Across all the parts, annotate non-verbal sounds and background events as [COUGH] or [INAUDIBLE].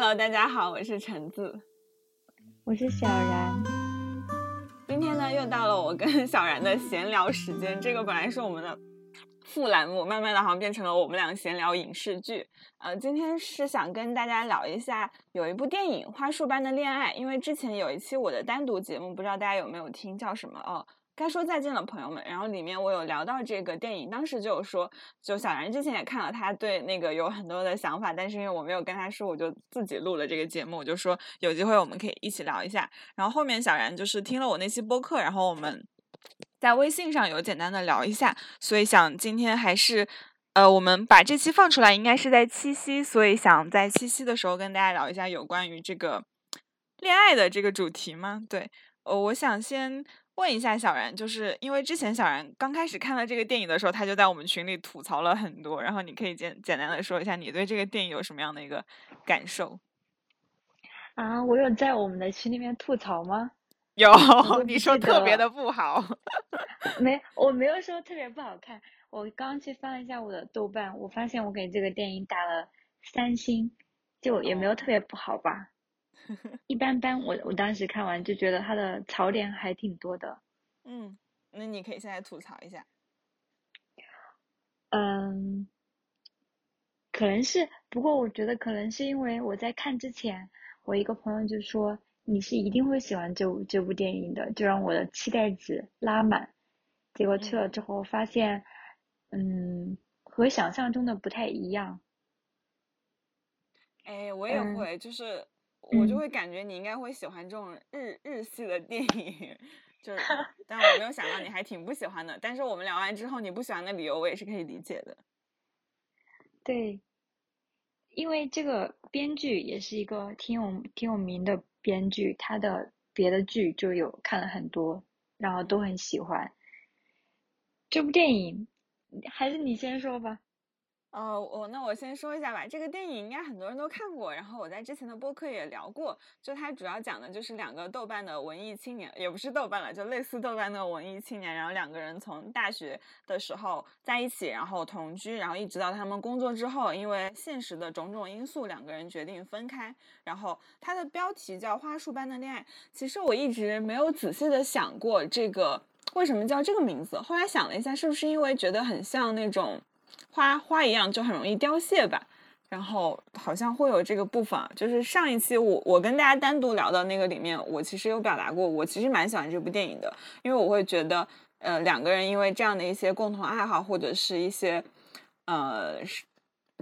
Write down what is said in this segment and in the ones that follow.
Hello，大家好，我是橙子，我是小然。今天呢，又到了我跟 [LAUGHS] 小然的闲聊时间。这个本来是我们的副栏目，慢慢的好像变成了我们俩闲聊影视剧。呃，今天是想跟大家聊一下有一部电影《花束般的恋爱》，因为之前有一期我的单独节目，不知道大家有没有听，叫什么哦？该说再见了，朋友们。然后里面我有聊到这个电影，当时就有说，就小然之前也看了，他对那个有很多的想法，但是因为我没有跟他说，我就自己录了这个节目，我就说有机会我们可以一起聊一下。然后后面小然就是听了我那期播客，然后我们在微信上有简单的聊一下，所以想今天还是呃，我们把这期放出来，应该是在七夕，所以想在七夕的时候跟大家聊一下有关于这个恋爱的这个主题吗？对，呃，我想先。问一下小然，就是因为之前小然刚开始看到这个电影的时候，他就在我们群里吐槽了很多。然后你可以简简单的说一下你对这个电影有什么样的一个感受？啊，我有在我们的群里面吐槽吗？[LAUGHS] 有，你说特别的不好。[LAUGHS] 没，我没有说特别不好看。我刚去翻了一下我的豆瓣，我发现我给这个电影打了三星，就也没有特别不好吧。[LAUGHS] 一般般，我我当时看完就觉得它的槽点还挺多的。嗯，那你可以现在吐槽一下。嗯，可能是，不过我觉得可能是因为我在看之前，我一个朋友就说你是一定会喜欢这部这部电影的，就让我的期待值拉满。结果去了之后发现，嗯，和想象中的不太一样。哎，我也会，就是。我就会感觉你应该会喜欢这种日日系的电影，就是，但我没有想到你还挺不喜欢的。但是我们聊完之后，你不喜欢的理由我也是可以理解的。对，因为这个编剧也是一个挺有挺有名的编剧，他的别的剧就有看了很多，然后都很喜欢。这部电影，还是你先说吧。哦，我那我先说一下吧。这个电影应该很多人都看过，然后我在之前的播客也聊过。就它主要讲的就是两个豆瓣的文艺青年，也不是豆瓣了，就类似豆瓣的文艺青年。然后两个人从大学的时候在一起，然后同居，然后一直到他们工作之后，因为现实的种种因素，两个人决定分开。然后它的标题叫《花束般的恋爱》。其实我一直没有仔细的想过这个为什么叫这个名字。后来想了一下，是不是因为觉得很像那种。花花一样就很容易凋谢吧，然后好像会有这个部分，就是上一期我我跟大家单独聊的那个里面，我其实有表达过，我其实蛮喜欢这部电影的，因为我会觉得，呃，两个人因为这样的一些共同爱好或者是一些，呃，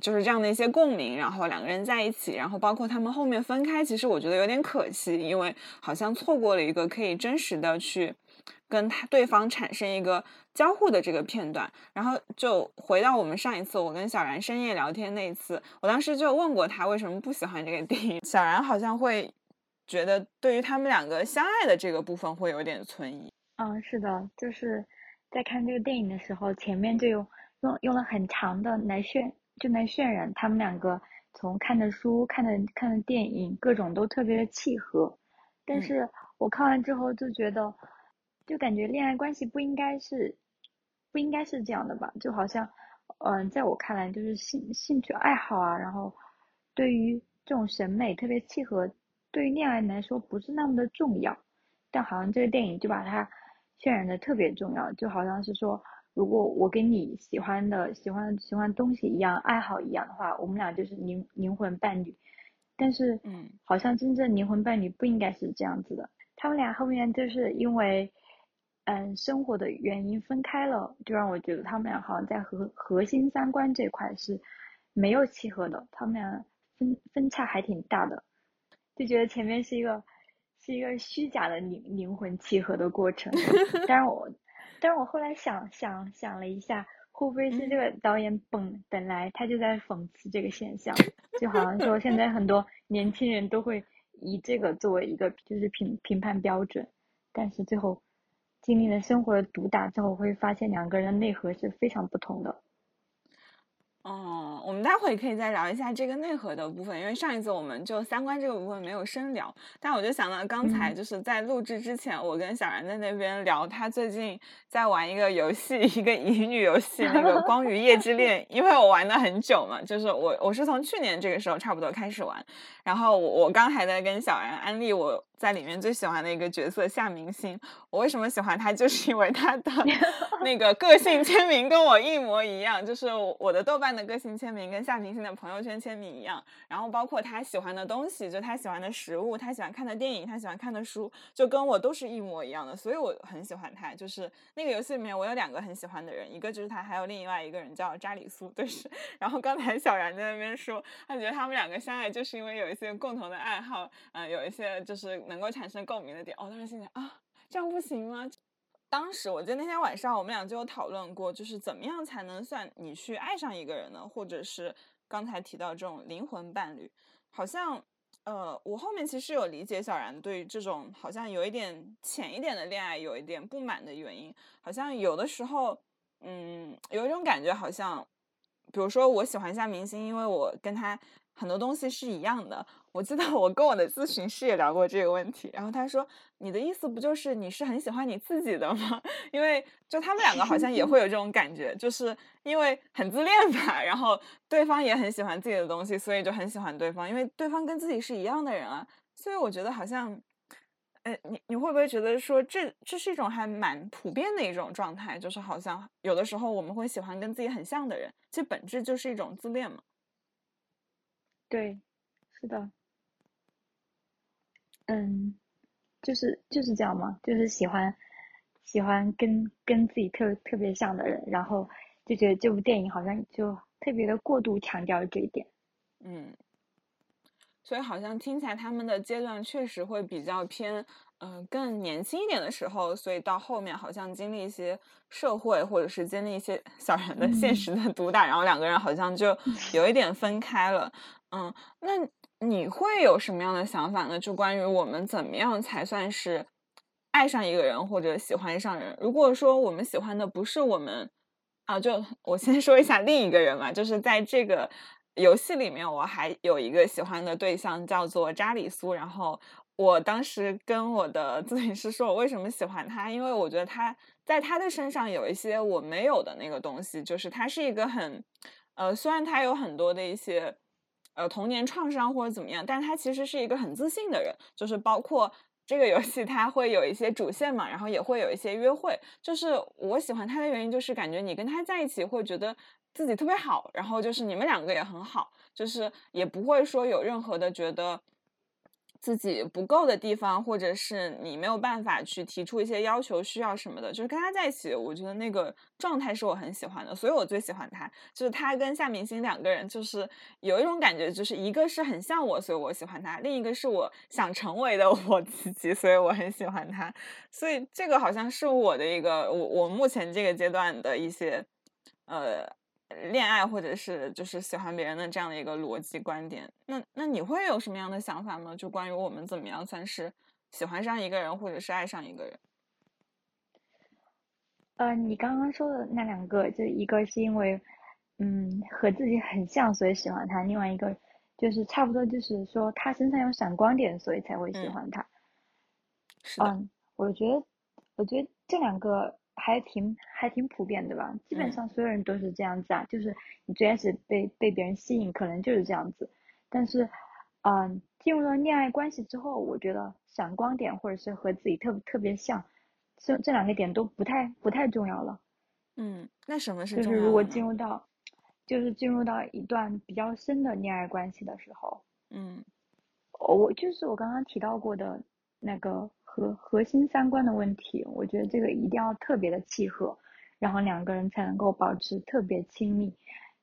就是这样的一些共鸣，然后两个人在一起，然后包括他们后面分开，其实我觉得有点可惜，因为好像错过了一个可以真实的去。跟他对方产生一个交互的这个片段，然后就回到我们上一次我跟小然深夜聊天那一次，我当时就问过他为什么不喜欢这个电影，小然好像会觉得对于他们两个相爱的这个部分会有点存疑。嗯，是的，就是在看这个电影的时候，前面就用用用了很长的来渲就来渲染他们两个从看的书、看的看的电影各种都特别的契合，但是我看完之后就觉得。就感觉恋爱关系不应该是，不应该是这样的吧？就好像，嗯，在我看来，就是兴兴趣爱好啊，然后对于这种审美特别契合，对于恋爱来说不是那么的重要。但好像这个电影就把它渲染的特别重要，就好像是说，如果我跟你喜欢的、喜欢喜欢东西一样，爱好一样的话，我们俩就是灵灵魂伴侣。但是，嗯，好像真正灵魂伴侣不应该是这样子的。他们俩后面就是因为。嗯，生活的原因分开了，就让我觉得他们俩好像在核核心三观这块是没有契合的，他们俩分分差还挺大的，就觉得前面是一个是一个虚假的灵灵魂契合的过程。[LAUGHS] 但是我但是我后来想想想了一下，会不会是这个导演本本来他就在讽刺这个现象，就好像说现在很多年轻人都会以这个作为一个就是评评判标准，但是最后。经历了生活的毒打之后，会发现两个人的内核是非常不同的。哦，我们待会可以再聊一下这个内核的部分，因为上一次我们就三观这个部分没有深聊。但我就想到刚才就是在录制之前，我跟小然在那边聊，他最近在玩一个游戏，一个乙女游戏，那个《光与夜之恋》。因为我玩的很久嘛，就是我我是从去年这个时候差不多开始玩，然后我我刚还在跟小然安利我。在里面最喜欢的一个角色夏明星，我为什么喜欢他？就是因为他的 [LAUGHS] 那个个性签名跟我一模一样，就是我的豆瓣的个性签签名跟夏明星的朋友圈签名一样。然后包括他喜欢的东西，就他喜欢的食物，他喜欢看的电影，他喜欢看的书，就跟我都是一模一样的，所以我很喜欢他。就是那个游戏里面，我有两个很喜欢的人，一个就是他，还有另外一个人叫扎里苏，对是。然后刚才小然在那边说，他觉得他们两个相爱就是因为有一些共同的爱好，嗯，有一些就是。能够产生共鸣的点，我当时心想啊，这样不行吗？当时我记得那天晚上我们俩就有讨论过，就是怎么样才能算你去爱上一个人呢？或者是刚才提到这种灵魂伴侣，好像呃，我后面其实有理解小然对这种好像有一点浅一点的恋爱有一点不满的原因，好像有的时候，嗯，有一种感觉，好像比如说我喜欢夏明星，因为我跟他很多东西是一样的。我记得我跟我的咨询师也聊过这个问题，然后他说：“你的意思不就是你是很喜欢你自己的吗？[LAUGHS] 因为就他们两个好像也会有这种感觉，就是因为很自恋吧，然后对方也很喜欢自己的东西，所以就很喜欢对方，因为对方跟自己是一样的人啊。所以我觉得好像，呃，你你会不会觉得说这这是一种还蛮普遍的一种状态？就是好像有的时候我们会喜欢跟自己很像的人，其实本质就是一种自恋嘛。对，是的。”嗯，就是就是这样嘛，就是喜欢喜欢跟跟自己特特别像的人，然后就觉得这部电影好像就特别的过度强调这一点。嗯，所以好像听起来他们的阶段确实会比较偏，嗯，更年轻一点的时候，所以到后面好像经历一些社会或者是经历一些小人的现实的毒打，然后两个人好像就有一点分开了。嗯，那。你会有什么样的想法呢？就关于我们怎么样才算是爱上一个人或者喜欢上人？如果说我们喜欢的不是我们啊，就我先 [LAUGHS] 说一下另一个人嘛，就是在这个游戏里面，我还有一个喜欢的对象叫做扎里苏。然后我当时跟我的 [LAUGHS] 咨询师说，我为什么喜欢他？因为我觉得他在他的身上有一些我没有的那个东西，就是他是一个很呃，虽然他有很多的一些。呃，童年创伤或者怎么样，但他其实是一个很自信的人，就是包括这个游戏，他会有一些主线嘛，然后也会有一些约会。就是我喜欢他的原因，就是感觉你跟他在一起会觉得自己特别好，然后就是你们两个也很好，就是也不会说有任何的觉得。自己不够的地方，或者是你没有办法去提出一些要求、需要什么的，就是跟他在一起，我觉得那个状态是我很喜欢的，所以我最喜欢他。就是他跟夏明星两个人，就是有一种感觉，就是一个是很像我，所以我喜欢他；另一个是我想成为的我自己，所以我很喜欢他。所以这个好像是我的一个，我我目前这个阶段的一些，呃。恋爱或者是就是喜欢别人的这样的一个逻辑观点，那那你会有什么样的想法吗？就关于我们怎么样算是喜欢上一个人或者是爱上一个人？呃，你刚刚说的那两个，就一个是因为嗯和自己很像所以喜欢他，另外一个就是差不多就是说他身上有闪光点所以才会喜欢他。嗯，我觉得我觉得这两个。还挺还挺普遍的吧，基本上所有人都是这样子啊，就是你最开始被被别人吸引，可能就是这样子，但是，嗯，进入了恋爱关系之后，我觉得闪光点或者是和自己特特别像，这这两个点都不太不太重要了。嗯，那什么是就是如果进入到，就是进入到一段比较深的恋爱关系的时候，嗯，我就是我刚刚提到过的那个。核核心三观的问题，我觉得这个一定要特别的契合，然后两个人才能够保持特别亲密。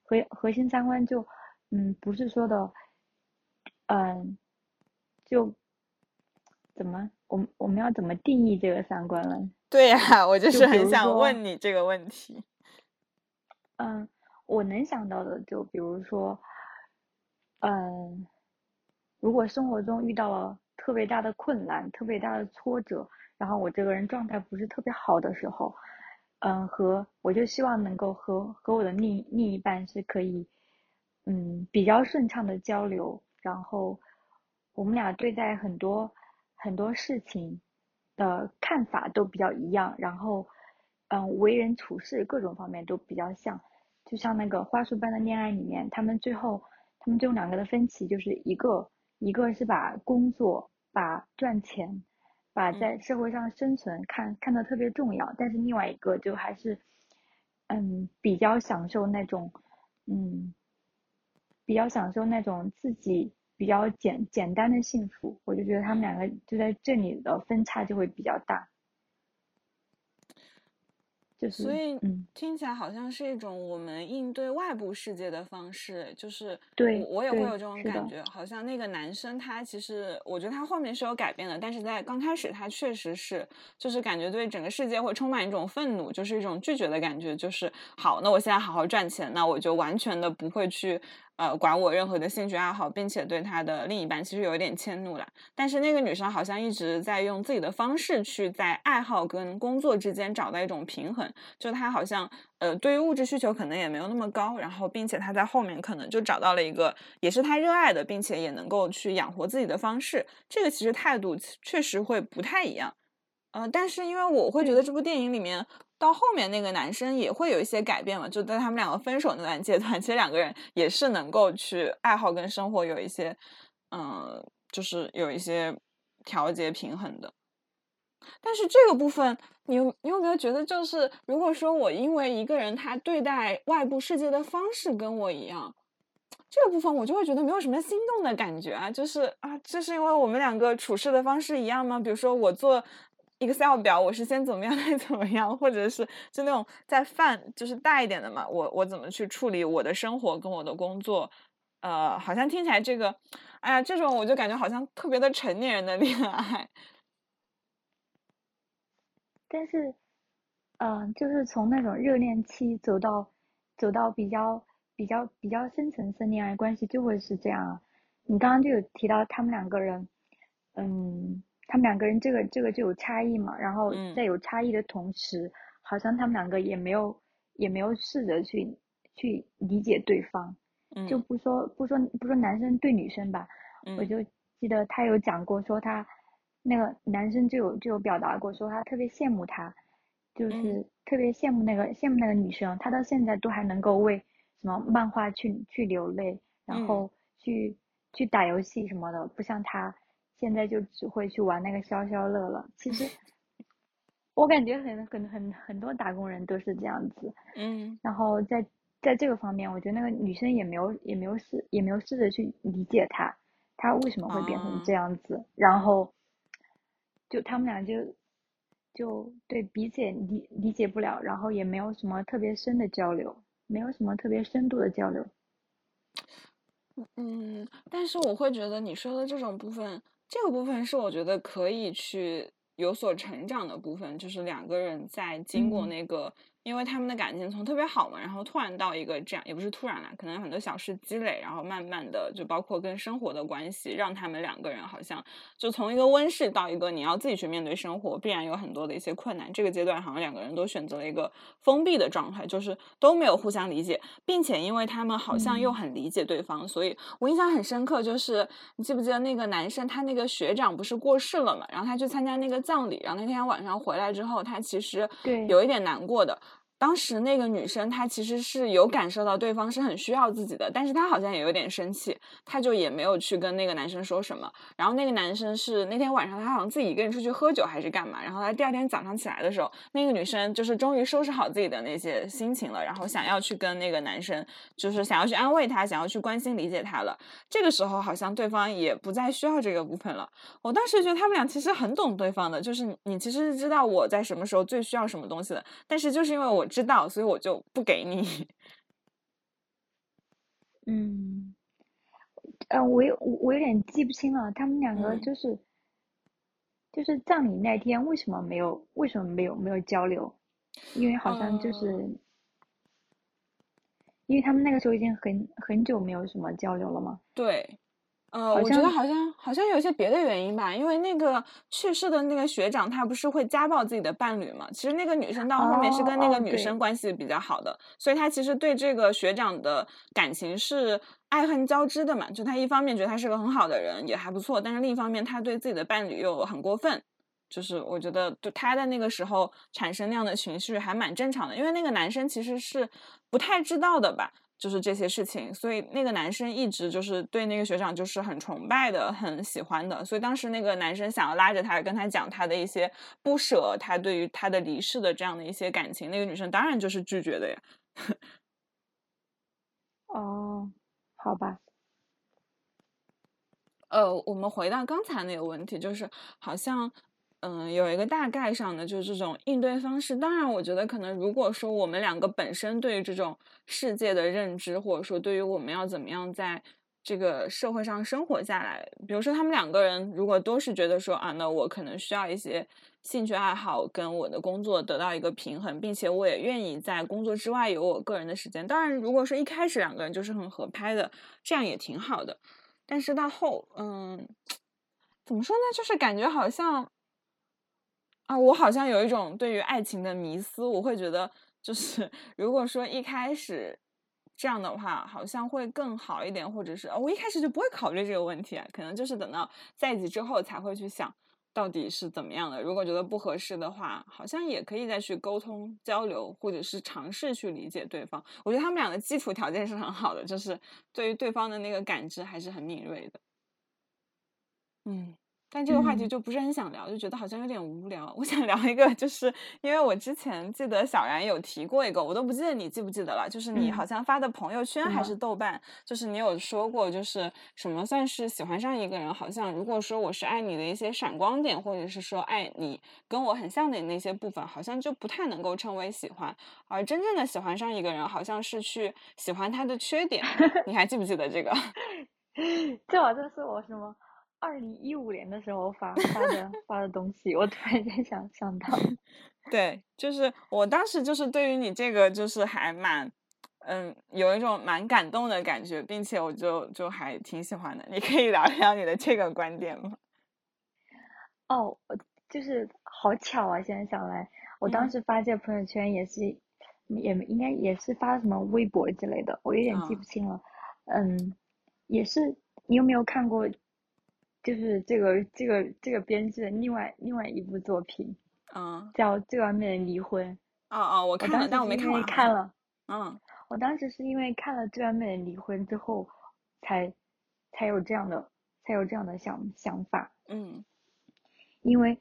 核核心三观就，嗯，不是说的，嗯，就怎么，我我们要怎么定义这个三观呢？对呀，我就是很想问你这个问题。[LAUGHS] 嗯，我能想到的就比如说，嗯，如果生活中遇到了。特别大的困难，特别大的挫折，然后我这个人状态不是特别好的时候，嗯，和我就希望能够和和我的另另一半是可以，嗯，比较顺畅的交流，然后我们俩对待很多很多事情的看法都比较一样，然后嗯，为人处事各种方面都比较像，就像那个花束般的恋爱里面，他们最后他们最后两个的分歧就是一个一个是把工作把赚钱。把在社会上生存看看得特别重要，但是另外一个就还是，嗯，比较享受那种，嗯，比较享受那种自己比较简简单的幸福。我就觉得他们两个就在这里的分差就会比较大。所以，听起来好像是一种我们应对外部世界的方式，就是对我也会有这种感觉，好像那个男生他其实，我觉得他后面是有改变的，但是在刚开始他确实是，就是感觉对整个世界会充满一种愤怒，就是一种拒绝的感觉，就是好，那我现在好好赚钱，那我就完全的不会去。呃，管我任何的兴趣爱好，并且对他的另一半其实有一点迁怒了。但是那个女生好像一直在用自己的方式去在爱好跟工作之间找到一种平衡。就她好像呃，对于物质需求可能也没有那么高，然后并且她在后面可能就找到了一个也是她热爱的，并且也能够去养活自己的方式。这个其实态度确实会不太一样。呃，但是因为我会觉得这部电影里面。到后面那个男生也会有一些改变嘛，就在他们两个分手那段阶段，其实两个人也是能够去爱好跟生活有一些，嗯，就是有一些调节平衡的。但是这个部分，你有你有没有觉得，就是如果说我因为一个人他对待外部世界的方式跟我一样，这个部分我就会觉得没有什么心动的感觉啊，就是啊，这是因为我们两个处事的方式一样吗？比如说我做。Excel 表，我是先怎么样再怎么样，或者是就那种在泛就是大一点的嘛，我我怎么去处理我的生活跟我的工作，呃，好像听起来这个，哎呀，这种我就感觉好像特别的成年人的恋爱。[LAUGHS] 但是，嗯，就是从那种热恋期走到走到比较比较比较深层次恋爱关系，就会是这样啊。你刚刚就有提到他们两个人，嗯。他们两个人这个这个就有差异嘛，然后在有差异的同时，好像他们两个也没有也没有试着去去理解对方，就不说不说不说男生对女生吧，我就记得他有讲过说他那个男生就有就有表达过说他特别羡慕他，就是特别羡慕那个羡慕那个女生，他到现在都还能够为什么漫画去去流泪，然后去去打游戏什么的，不像他。现在就只会去玩那个消消乐了。其实，我感觉很很很很多打工人都是这样子。嗯。然后在在这个方面，我觉得那个女生也没有也没有试也没有试着去理解他，他为什么会变成这样子。然后，就他们俩就就对彼此也理理解不了，然后也没有什么特别深的交流，没有什么特别深度的交流。嗯，但是我会觉得你说的这种部分。这个部分是我觉得可以去有所成长的部分，就是两个人在经过那个。因为他们的感情从特别好嘛，然后突然到一个这样，也不是突然啦，可能很多小事积累，然后慢慢的就包括跟生活的关系，让他们两个人好像就从一个温室到一个你要自己去面对生活，必然有很多的一些困难。这个阶段好像两个人都选择了一个封闭的状态，就是都没有互相理解，并且因为他们好像又很理解对方，所以我印象很深刻，就是你记不记得那个男生他那个学长不是过世了嘛，然后他去参加那个葬礼，然后那天晚上回来之后，他其实有一点难过的。当时那个女生她其实是有感受到对方是很需要自己的，但是她好像也有点生气，她就也没有去跟那个男生说什么。然后那个男生是那天晚上他好像自己一个人出去喝酒还是干嘛，然后他第二天早上起来的时候，那个女生就是终于收拾好自己的那些心情了，然后想要去跟那个男生就是想要去安慰他，想要去关心理解他了。这个时候好像对方也不再需要这个部分了。我当时觉得他们俩其实很懂对方的，就是你其实是知道我在什么时候最需要什么东西的，但是就是因为我。知道，所以我就不给你。[LAUGHS] 嗯，呃，我有我有点记不清了，他们两个就是，就是葬礼那天为什么没有为什么没有没有交流？因为好像就是，因为他们那个时候已经很很久没有什么交流了嘛。对。呃，我觉得好像好像有些别的原因吧，因为那个去世的那个学长，他不是会家暴自己的伴侣嘛？其实那个女生到后面是跟那个女生关系比较好的，所以她其实对这个学长的感情是爱恨交织的嘛。就她一方面觉得他是个很好的人，也还不错，但是另一方面，他对自己的伴侣又很过分。就是我觉得，就他在那个时候产生那样的情绪还蛮正常的，因为那个男生其实是不太知道的吧。就是这些事情，所以那个男生一直就是对那个学长就是很崇拜的，很喜欢的。所以当时那个男生想要拉着他，跟他讲他的一些不舍，他对于他的离世的这样的一些感情，那个女生当然就是拒绝的呀。[LAUGHS] 哦，好吧。呃，我们回到刚才那个问题，就是好像。嗯，有一个大概上的，就是这种应对方式。当然，我觉得可能如果说我们两个本身对于这种世界的认知，或者说对于我们要怎么样在这个社会上生活下来，比如说他们两个人如果都是觉得说啊，那我可能需要一些兴趣爱好跟我的工作得到一个平衡，并且我也愿意在工作之外有我个人的时间。当然，如果说一开始两个人就是很合拍的，这样也挺好的。但是到后，嗯，[TSK] 怎么说呢？就是感觉好像。啊，我好像有一种对于爱情的迷思，我会觉得，就是 [LAUGHS] 如果说一开始这样的话，好像会更好一点，或者是我一开始就不会考虑这个问题，可能就是等到在一起之后才会去想到底是怎么样的。如果觉得不合适的话，好像也可以再去沟通交流，或者是尝试去理解对方。我觉得他们俩的基础条件是很好的，就是对于对方的那个感知还是很敏锐的。嗯。但这个话题就不是很想聊，就觉得好像有点无聊。我想聊一个，就是因为我之前记得小然有提过一个，我都不记得你记不记得了。就是你好像发的朋友圈还是豆瓣，就是你有说过，就是什么算是喜欢上一个人，好像如果说我是爱你的一些闪光点，或者是说爱你跟我很像的那些部分，好像就不太能够称为喜欢。而真正的喜欢上一个人，好像是去喜欢他的缺点。你还记不记得这个？[LAUGHS] 这好像是我什么？二零一五年的时候发发的发的东西，我突然间想想到，[LAUGHS] 对，就是我当时就是对于你这个就是还蛮，嗯，有一种蛮感动的感觉，并且我就就还挺喜欢的。你可以聊一聊你的这个观点吗？哦，就是好巧啊！现在想来，我当时发这朋友圈也是，也应该也是发什么微博之类的，我有点记不清了。嗯，也是，你有没有看过？就是这个这个这个编剧的另外另外一部作品，嗯，叫《最完美的离婚》。哦哦，我看了，但我没看完。看了，嗯，我当时是因为看了《最完美的离婚》之后，才才有这样的才有这样的想想法。嗯，因为，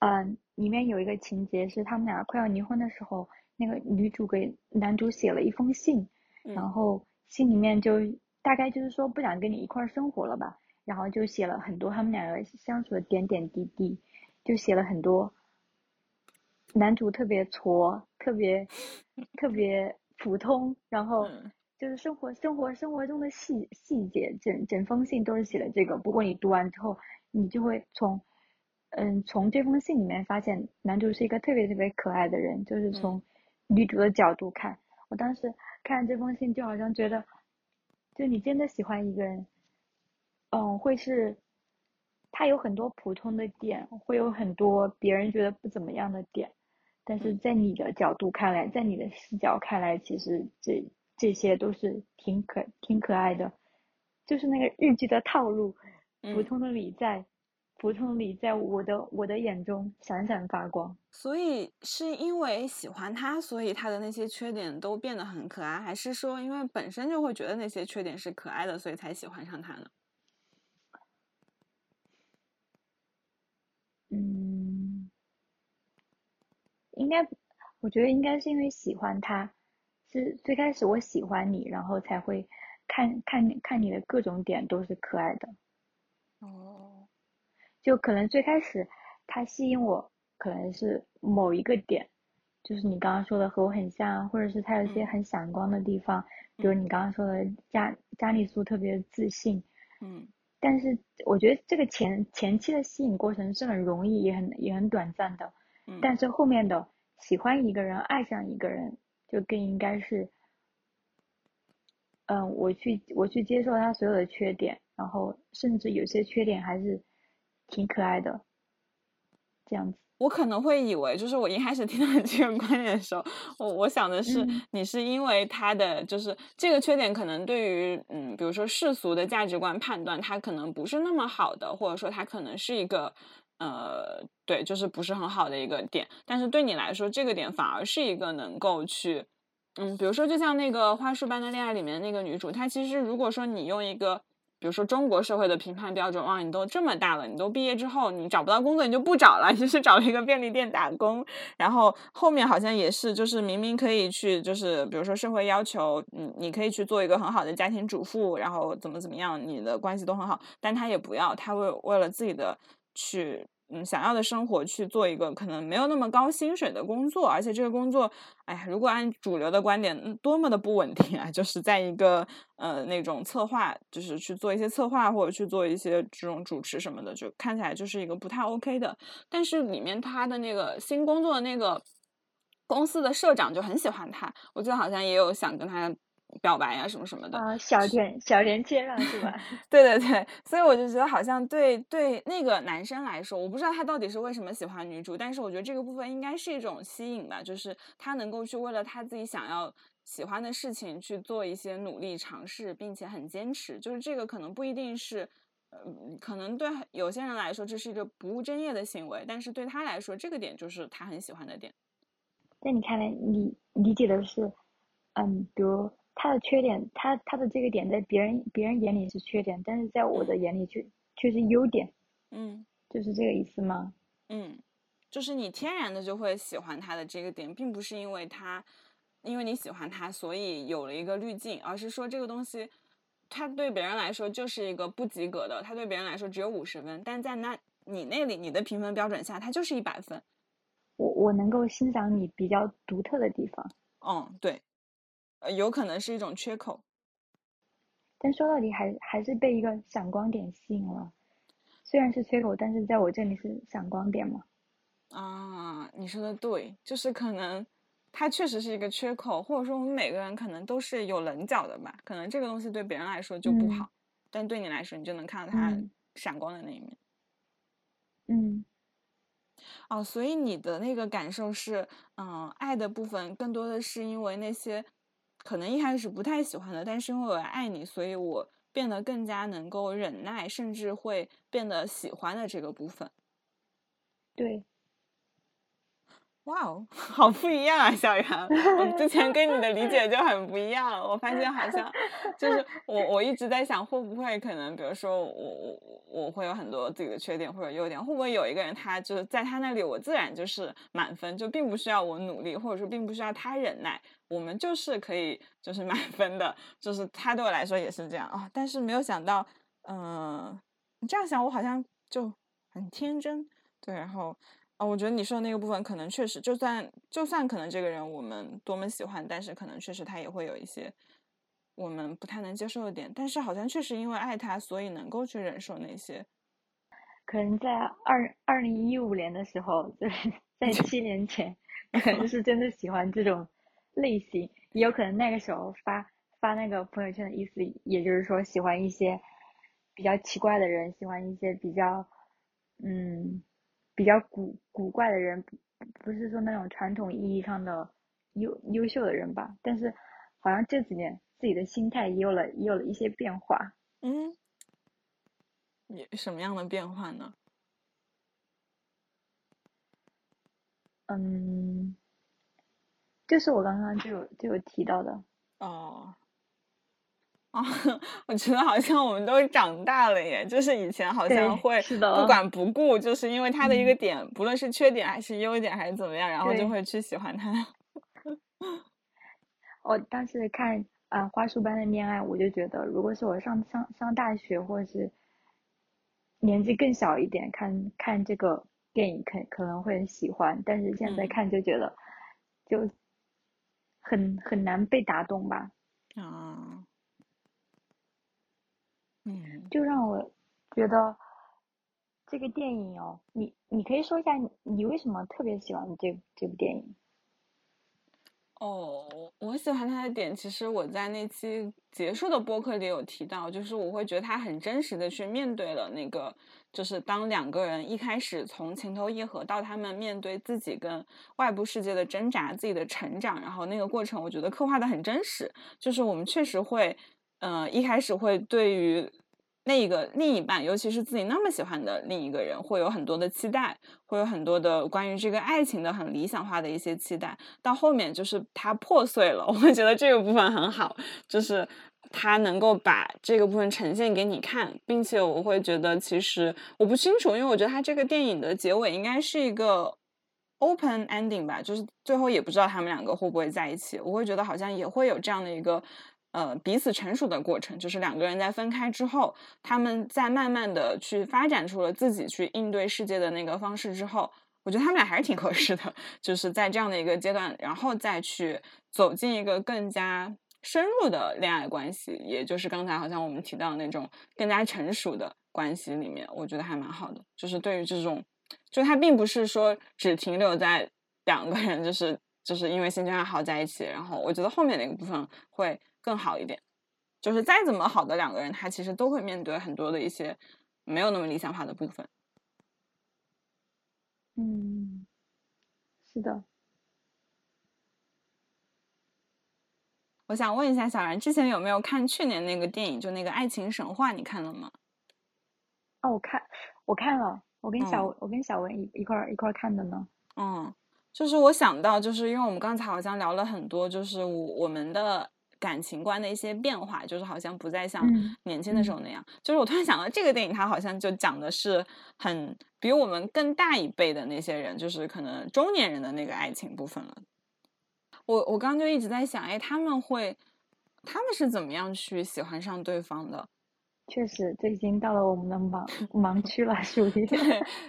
嗯，里面有一个情节是他们俩快要离婚的时候，那个女主给男主写了一封信，然后信里面就大概就是说不想跟你一块儿生活了吧。然后就写了很多他们两个相处的点点滴滴，就写了很多男主特别挫，特别特别普通，然后就是生活生活生活中的细细节，整整封信都是写的这个。不过你读完之后，你就会从嗯从这封信里面发现男主是一个特别特别可爱的人，就是从女主的角度看，我当时看这封信就好像觉得，就你真的喜欢一个人。嗯，会是，他有很多普通的点，会有很多别人觉得不怎么样的点，但是在你的角度看来，在你的视角看来，其实这这些都是挺可挺可爱的，就是那个日剧的套路，普通的你在，普通的你在我的我的眼中闪闪发光。所以是因为喜欢他，所以他的那些缺点都变得很可爱，还是说因为本身就会觉得那些缺点是可爱的，所以才喜欢上他呢？应该，我觉得应该是因为喜欢他，是最开始我喜欢你，然后才会看看看你的各种点都是可爱的。哦，就可能最开始他吸引我，可能是某一个点，就是你刚刚说的和我很像，或者是他有一些很闪光的地方，比如你刚刚说的加加里苏特别自信。嗯。但是我觉得这个前前期的吸引过程是很容易也很也很短暂的，但是后面的喜欢一个人爱上一个人就更应该是，嗯，我去我去接受他所有的缺点，然后甚至有些缺点还是挺可爱的，这样子。我可能会以为，就是我一开始听到你这个观点的时候，我我想的是，你是因为他的就是这个缺点，可能对于嗯，比如说世俗的价值观判断，他可能不是那么好的，或者说他可能是一个呃，对，就是不是很好的一个点。但是对你来说，这个点反而是一个能够去，嗯，比如说就像那个《花束般的恋爱》里面那个女主，她其实如果说你用一个。比如说中国社会的评判标准，哇，你都这么大了，你都毕业之后，你找不到工作，你就不找了，[LAUGHS] 就是找了一个便利店打工。然后后面好像也是，就是明明可以去，就是比如说社会要求，嗯，你可以去做一个很好的家庭主妇，然后怎么怎么样，你的关系都很好，但她也不要，她为为了自己的去。嗯，想要的生活去做一个可能没有那么高薪水的工作，而且这个工作，哎呀，如果按主流的观点，多么的不稳定啊！[LAUGHS] 就是在一个呃那种策划，就是去做一些策划或者去做一些这种主持什么的，就看起来就是一个不太 OK 的。但是里面他的那个新工作的那个公司的社长就很喜欢他，我记得好像也有想跟他。表白啊，什么什么的啊，小点小连接上是吧？[LAUGHS] 对对对，所以我就觉得好像对对那个男生来说，我不知道他到底是为什么喜欢女主，但是我觉得这个部分应该是一种吸引吧，就是他能够去为了他自己想要喜欢的事情去做一些努力尝试，并且很坚持，就是这个可能不一定是，呃，可能对有些人来说这是一个不务正业的行为，但是对他来说这个点就是他很喜欢的点。在你看来，你理解的是，嗯，比如。他的缺点，他他的这个点在别人别人眼里是缺点，但是在我的眼里却却是优点。嗯，就是这个意思吗？嗯，就是你天然的就会喜欢他的这个点，并不是因为他，因为你喜欢他，所以有了一个滤镜，而是说这个东西，他对别人来说就是一个不及格的，他对别人来说只有五十分，但在那你那里，你的评分标准下，他就是一百分。我我能够欣赏你比较独特的地方。嗯，对。呃，有可能是一种缺口，但说到底还还是被一个闪光点吸引了。虽然是缺口，但是在我这里是闪光点嘛。啊，你说的对，就是可能它确实是一个缺口，或者说我们每个人可能都是有棱角的吧。可能这个东西对别人来说就不好，但对你来说，你就能看到它闪光的那一面。嗯。哦，所以你的那个感受是，嗯，爱的部分更多的是因为那些。可能一开始不太喜欢的，但是因为我爱你，所以我变得更加能够忍耐，甚至会变得喜欢的这个部分。对。哇哦，[LAUGHS] 好不一样啊，小杨！我之前跟你的理解就很不一样。我发现好像就是我，我一直在想，会不会可能，比如说我我我会有很多自己的缺点或者优点，会不会有一个人他就是在他那里，我自然就是满分，就并不需要我努力，或者说并不需要他忍耐，我们就是可以就是满分的，就是他对我来说也是这样啊。但是没有想到，嗯，你这样想，我好像就很天真，对，然后。啊，我觉得你说的那个部分，可能确实，就算就算可能这个人我们多么喜欢，但是可能确实他也会有一些我们不太能接受的点。但是好像确实因为爱他，所以能够去忍受那些。可能在二二零一五年的时候，就是 [LAUGHS] 在 [LAUGHS] 七年前，可能是真的喜欢这种类型。也有可能那个时候发发那个朋友圈的意思，也就是说喜欢一些比较奇怪的人，喜欢一些比较嗯。比较古古怪的人，不是说那种传统意义上的优优秀的人吧？但是好像这几年自己的心态也有了也有了一些变化。嗯，也什么样的变化呢？嗯，就是我刚刚就有就有提到的。哦。啊，[LAUGHS] 我觉得好像我们都长大了耶，就是以前好像会不管不顾，就是因为他的一个点，不论是缺点还是优点还是怎么样，然后就会去喜欢他。[LAUGHS] 我当时看啊《花束般的恋爱》，我就觉得，如果是我上上上大学或者是年纪更小一点，看看这个电影，可可能会喜欢，但是现在看就觉得就很很难被打动吧。啊。嗯，就让我觉得这个电影哦，你你可以说一下你你为什么特别喜欢这这部电影？哦，我喜欢他的点，其实我在那期结束的播客里有提到，就是我会觉得他很真实的去面对了那个，就是当两个人一开始从情投意合到他们面对自己跟外部世界的挣扎、自己的成长，然后那个过程，我觉得刻画的很真实。就是我们确实会，呃，一开始会对于。那个另一半，尤其是自己那么喜欢的另一个人，会有很多的期待，会有很多的关于这个爱情的很理想化的一些期待。到后面就是它破碎了，[LAUGHS] 我会觉得这个部分很好，就是他能够把这个部分呈现给你看，并且我会觉得其实我不清楚，因为我觉得它这个电影的结尾应该是一个 open ending 吧，就是最后也不知道他们两个会不会在一起。我会觉得好像也会有这样的一个。呃，彼此成熟的过程，就是两个人在分开之后，他们在慢慢的去发展出了自己去应对世界的那个方式之后，我觉得他们俩还是挺合适的，就是在这样的一个阶段，然后再去走进一个更加深入的恋爱关系，也就是刚才好像我们提到的那种更加成熟的关系里面，我觉得还蛮好的。就是对于这种，就他并不是说只停留在两个人就是就是因为兴趣爱好在一起，然后我觉得后面那个部分会。更好一点，就是再怎么好的两个人，他其实都会面对很多的一些没有那么理想化的部分。嗯，是的。我想问一下小然，之前有没有看去年那个电影，就那个《爱情神话》，你看了吗？哦，我看，我看了，我跟小我跟小文一一块一块看的呢。嗯，就是我想到，就是因为我们刚才好像聊了很多，就是我我们的。感情观的一些变化，就是好像不再像年轻的时候那样。就是我突然想到，这个电影它好像就讲的是很比我们更大一辈的那些人，就是可能中年人的那个爱情部分了。我我刚刚就一直在想，哎，他们会他们是怎么样去喜欢上对方的？确实，这已经到了我们的盲 [LAUGHS] 盲区了，属于对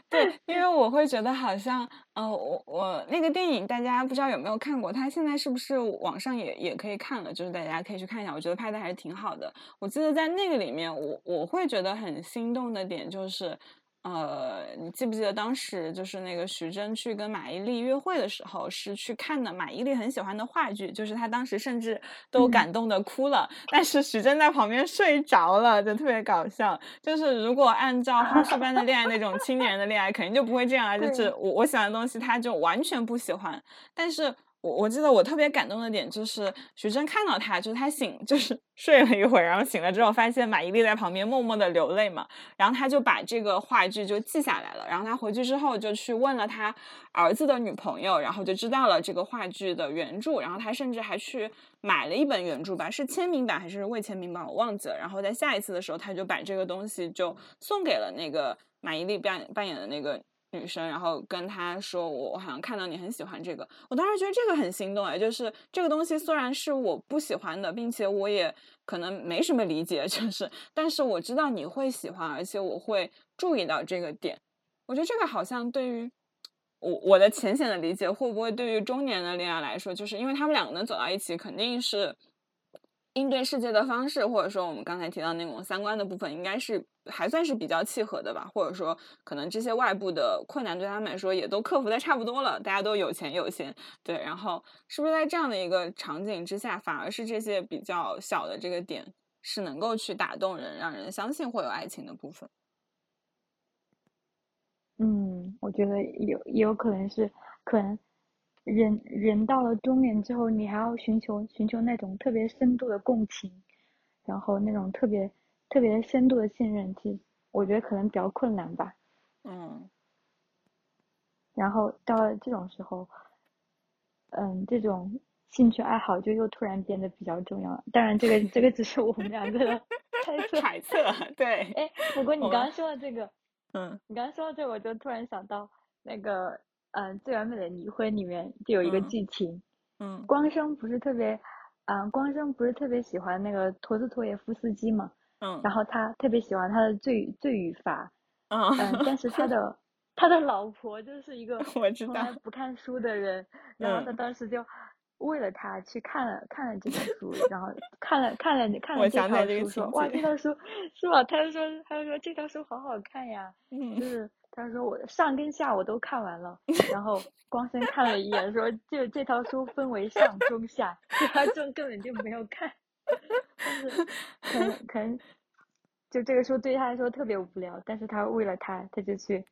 对，因为 [LAUGHS] 我会觉得好像，呃，我我那个电影大家不知道有没有看过，它现在是不是网上也也可以看了？就是大家可以去看一下，我觉得拍的还是挺好的。我记得在那个里面，我我会觉得很心动的点就是。呃，你记不记得当时就是那个徐峥去跟马伊琍约会的时候，是去看的马伊琍很喜欢的话剧，就是他当时甚至都感动的哭了，但是徐峥在旁边睡着了，就特别搞笑。就是如果按照花式般的恋爱那种青年人的恋爱，肯定就不会这样啊，就是我我喜欢的东西他就完全不喜欢，但是。我我记得我特别感动的点就是徐峥看到他，就是他醒，就是 [LAUGHS] 睡了一会儿，然后醒了之后发现马伊琍在旁边默默的流泪嘛，然后他就把这个话剧就记下来了，然后他回去之后就去问了他儿子的女朋友，然后就知道了这个话剧的原著，然后他甚至还去买了一本原著吧，是签名版还是未签名版我忘记了，然后在下一次的时候他就把这个东西就送给了那个马伊琍扮扮演的那个。女生，然后跟他说：“我我好像看到你很喜欢这个。”我当时觉得这个很心动哎，就是这个东西虽然是我不喜欢的，并且我也可能没什么理解，[LAUGHS] 就是，但是我知道你会喜欢，而且我会注意到这个点。我觉得这个好像对于我我的浅显的理解，会不会对于中年的恋爱来说，就是因为他们两个能走到一起，肯定是。应对世界的方式，或者说我们刚才提到那种三观的部分，应该是还算是比较契合的吧。或者说，可能这些外部的困难对他们来说也都克服的差不多了，大家都有钱有闲，对。然后，是不是在这样的一个场景之下，反而是这些比较小的这个点是能够去打动人，让人相信会有爱情的部分？嗯，我觉得有有可能是可能。人人到了中年之后，你还要寻求寻求那种特别深度的共情，然后那种特别特别深度的信任，其实我觉得可能比较困难吧。嗯。然后到了这种时候，嗯，这种兴趣爱好就又突然变得比较重要了。当然，这个这个只是我们两个的 [LAUGHS] 猜测。对。哎，不过你刚刚说的这个，嗯，你刚刚说到这个，我就突然想到那个。嗯，最完美的离婚里面就有一个剧情，嗯，光生不是特别，嗯，光生不是特别喜欢那个陀思妥耶夫斯基嘛，嗯，然后他特别喜欢他的罪罪与罚，嗯，但是他的 [LAUGHS] 他的老婆就是一个 [LAUGHS] 我知道不看书的人，然后他当时就为了他去看了看了这本书，然后看了看了看了这套书，说哇这套书是吧？他就说他就说这套书好好看呀，就是他说我的上跟下我都看完了，然后光先看了一眼，说就这套书分为上中下，他就根本就没有看，[LAUGHS] 但是可能可能就这个书对他来说特别无聊，但是他为了他，他就去，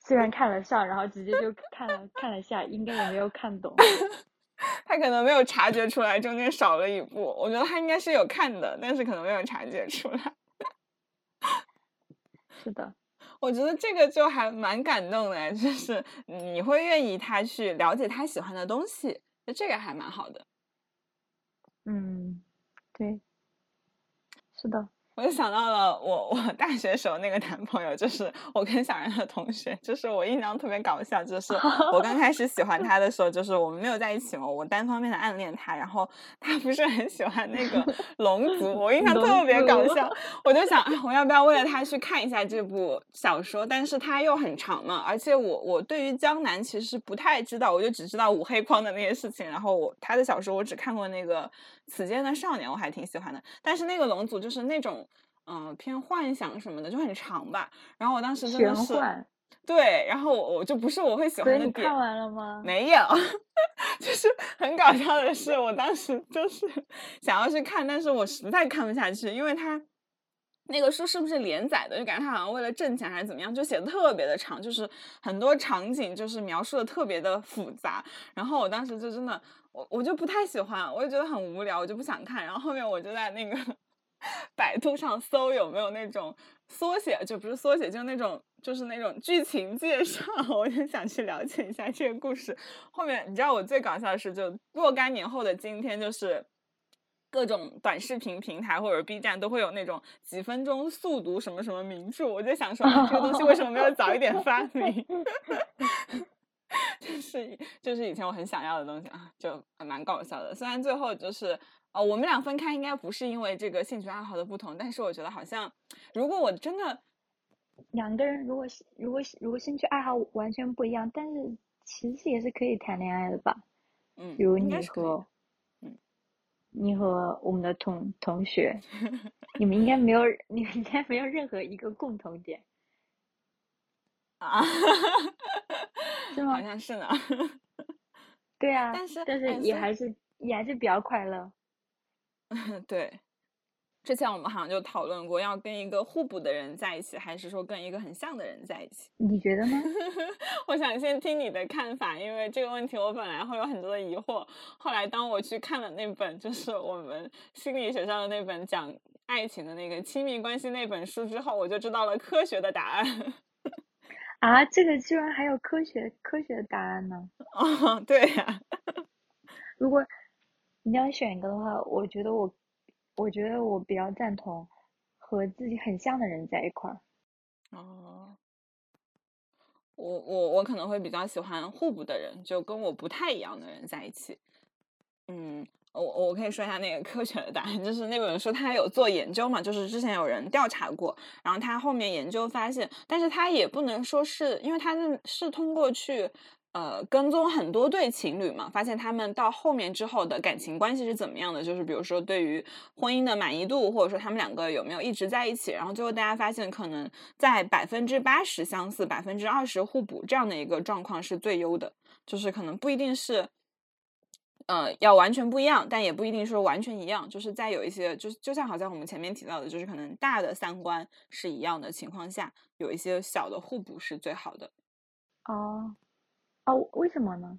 虽然看了上，然后直接就看了看了下，应该也没有看懂。[LAUGHS] 他可能没有察觉出来中间少了一步，我觉得他应该是有看的，但是可能没有察觉出来。是的，我觉得这个就还蛮感动的，就是你会愿意他去了解他喜欢的东西，那这个还蛮好的。嗯，对，是的。我就想到了我 [LAUGHS] 我大学时候那个男朋友，就是我跟小然的同学，就是我印象特别搞笑，就是 [LAUGHS] 我刚开始喜欢他的时候，就是我们没有在一起嘛，我单方面的暗恋他，然后他不是很喜欢那个 [LAUGHS] 龙族，我印象特别搞笑，我就想啊，我要不要为了他去看一下这部小说？但是他又很长嘛，而且我我对于江南其实不太知道，我就只知道五黑框的那些事情，然后我他的小说我只看过那个。此间的少年我还挺喜欢的，但是那个龙族就是那种，嗯，偏幻想什么的，就很长吧。然后我当时真的是，对，然后我我就不是我会喜欢的点。看完了吗？没有，[LAUGHS] 就是很搞笑的是，我当时就是 [LAUGHS] 想要去看，但是我实在看不下去，因为他那个书是不是连载的？就感觉他好像为了挣钱还是怎么样，就写的特别的长，就是很多场景就是描述的特别的复杂。然后我当时就真的。我我就不太喜欢，我就觉得很无聊，我就不想看。然后后面我就在那个 [LAUGHS] 百度上搜有没有那种缩写，就不是缩写，就是那种就是那种剧情介绍，[LAUGHS] 我就想去了解一下这个故事。后面你知道我最搞笑的是，就若干年后的今天，就是各种短视频平台或者 B 站都会有那种几分钟速读什么什么名著，我就想说这个东西为什么没有早一点发明？[LAUGHS] 就是就是以前我很想要的东西啊，就蛮搞笑的。虽然最后就是呃，我们俩分开应该不是因为这个兴趣爱好的不同，但是我觉得好像如果我真的两个人如果如果如果兴趣爱好完全不一样，但是其实也是可以谈恋爱的吧？嗯，比如你和嗯，你和我们的同同学，[LAUGHS] 你们应该没有，你们应该没有任何一个共同点啊。[LAUGHS] 是吗？好像是呢。[LAUGHS] 对啊，但是但是也还是也还是比较快乐。[LAUGHS] 对，之前我们好像就讨论过，要跟一个互补的人在一起，还是说跟一个很像的人在一起？你觉得呢？[LAUGHS] 我想先听你的看法，因为这个问题我本来会有很多的疑惑。后来当我去看了那本，就是我们心理学上的那本讲爱情的那个亲密关系那本书之后，我就知道了科学的答案。啊，这个居然还有科学科学的答案呢？[LAUGHS] 哦，对呀。如果你要选一个的话，我觉得我，我觉得我比较赞同和自己很像的人在一块儿。哦。我我我可能会比较喜欢互补的人，就跟我不太一样的人在一起。嗯。我我可以说一下那个科学的答案，就是那本书它有做研究嘛，就是之前有人调查过，然后他后面研究发现，但是他也不能说是因为他是是通过去呃跟踪很多对情侣嘛，发现他们到后面之后的感情关系是怎么样的，就是比如说对于婚姻的满意度，或者说他们两个有没有一直在一起，然后最后大家发现可能在百分之八十相似，百分之二十互补这样的一个状况是最优的，就是可能不一定是。呃，要完全不一样，但也不一定说完全一样。就是在有一些，就就像好像我们前面提到的，就是可能大的三观是一样的情况下，有一些小的互补是最好的。哦，哦，为什么呢？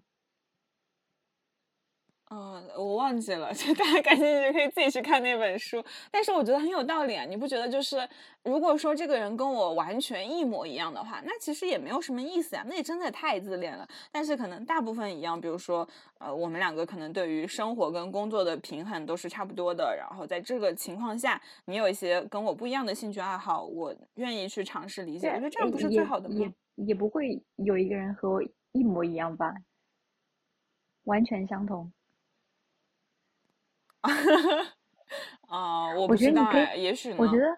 嗯，我忘记了，[LAUGHS] 就大家感兴趣可以自己去看那本书。但是我觉得很有道理啊，你不觉得？就是如果说这个人跟我完全一模一样的话，那其实也没有什么意思呀，那也真的太自恋了。但是可能大部分一样，比如说，呃，我们两个可能对于生活跟工作的平衡都是差不多的。然后在这个情况下，你有一些跟我不一样的兴趣爱好，我愿意去尝试理解。我觉得这样不是最好的吗？也也不会有一个人和我一模一样吧，完全相同。[LAUGHS] 啊，我我觉得你可以，也许我觉得，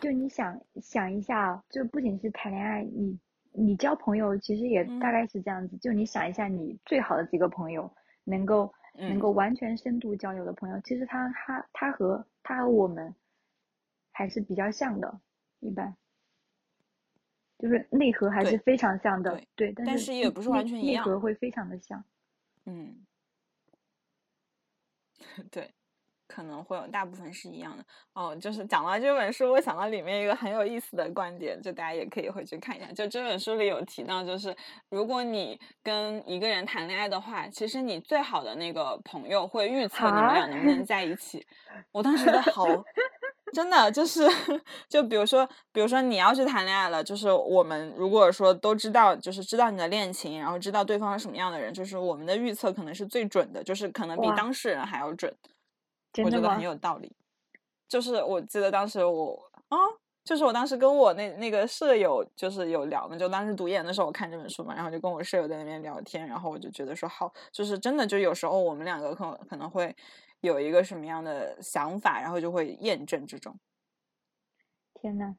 就你想想一下，就不仅是谈恋爱，你你交朋友其实也大概是这样子。就你想一下，你最好的几个朋友，能够能够完全深度交流的朋友，其实他他他和他和我们还是比较像的，一般。就是内核还是非常像的，对，但是也不是完全一样，内核会非常的像，嗯，[LAUGHS] 对。可能会有大部分是一样的哦，就是讲到这本书，我想到里面一个很有意思的观点，就大家也可以回去看一下。就这本书里有提到，就是如果你跟一个人谈恋爱的话，其实你最好的那个朋友会预测你们俩能不能在一起。我当时觉得好，真的就是，[LAUGHS] 就比如说，比如说你要去谈恋爱了，就是我们如果说都知道，就是知道你的恋情，然后知道对方是什么样的人，就是我们的预测可能是最准的，就是可能比当事人还要准。我觉得很有道理，就是我记得当时我啊，就是我当时跟我那那个舍友就是有聊嘛，就当时读研的时候我看这本书嘛，然后就跟我舍友在那边聊天，然后我就觉得说好，就是真的就有时候我们两个可可能会有一个什么样的想法，然后就会验证这种。天呐，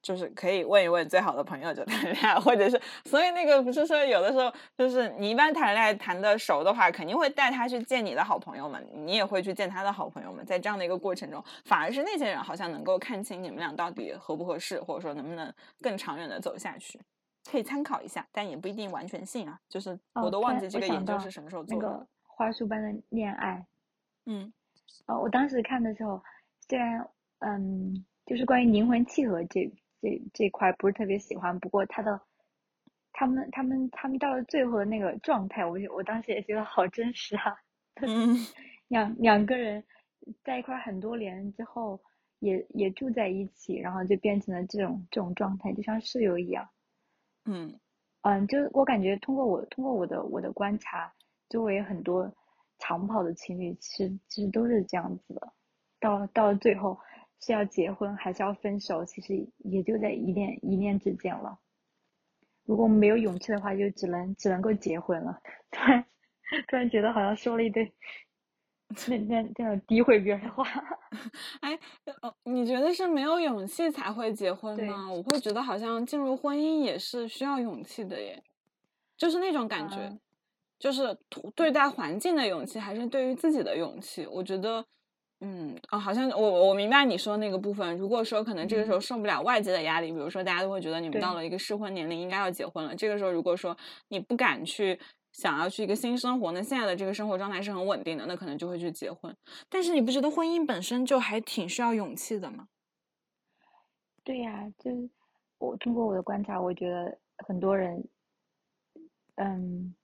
就是可以问一问最好的朋友就谈恋爱，或者是所以那个不是说有的时候就是你一般谈恋爱谈的熟的话，肯定会带他去见你的好朋友们，你也会去见他的好朋友们，在这样的一个过程中，反而是那些人好像能够看清你们俩到底合不合适，或者说能不能更长远的走下去，可以参考一下，但也不一定完全信啊。就是我都忘记这个研究是什么时候做的。那个花束般的恋爱，嗯，哦，我当时看的时候，虽然嗯，就是关于灵魂契合这。这这块不是特别喜欢，不过他的，他们他们他们到了最后的那个状态，我我当时也觉得好真实啊。[LAUGHS] [LAUGHS] 嗯，两两个人在一块很多年之后，也也住在一起，然后就变成了这种这种状态，就像室友一样。嗯嗯，就我感觉通过我通过我的我的观察，周围很多长跑的情侣，其实其实都是这样子的，到到了最后。是要结婚还是要分手？其实也就在一念一念之间了。如果没有勇气的话，就只能只能够结婚了。突然突然觉得好像说了一堆那那这样诋毁别人的话。[LAUGHS] 哎，哦，你觉得是没有勇气才会结婚吗？我会觉得好像进入婚姻也是需要勇气的耶，就是那种感觉，就是对待环境的勇气，还是对于自己的勇气？我觉得。嗯啊，好像我我明白你说那个部分。如果说可能这个时候受不了外界的压力，比如说大家都会觉得你们到了一个适婚年龄，应该要结婚了。这个时候如果说你不敢去想要去一个新生活，那现在的这个生活状态是很稳定的，那可能就会去结婚。但是你不觉得婚姻本身就还挺需要勇气的吗？对呀，就是我通过我的观察，我觉得很多人，嗯，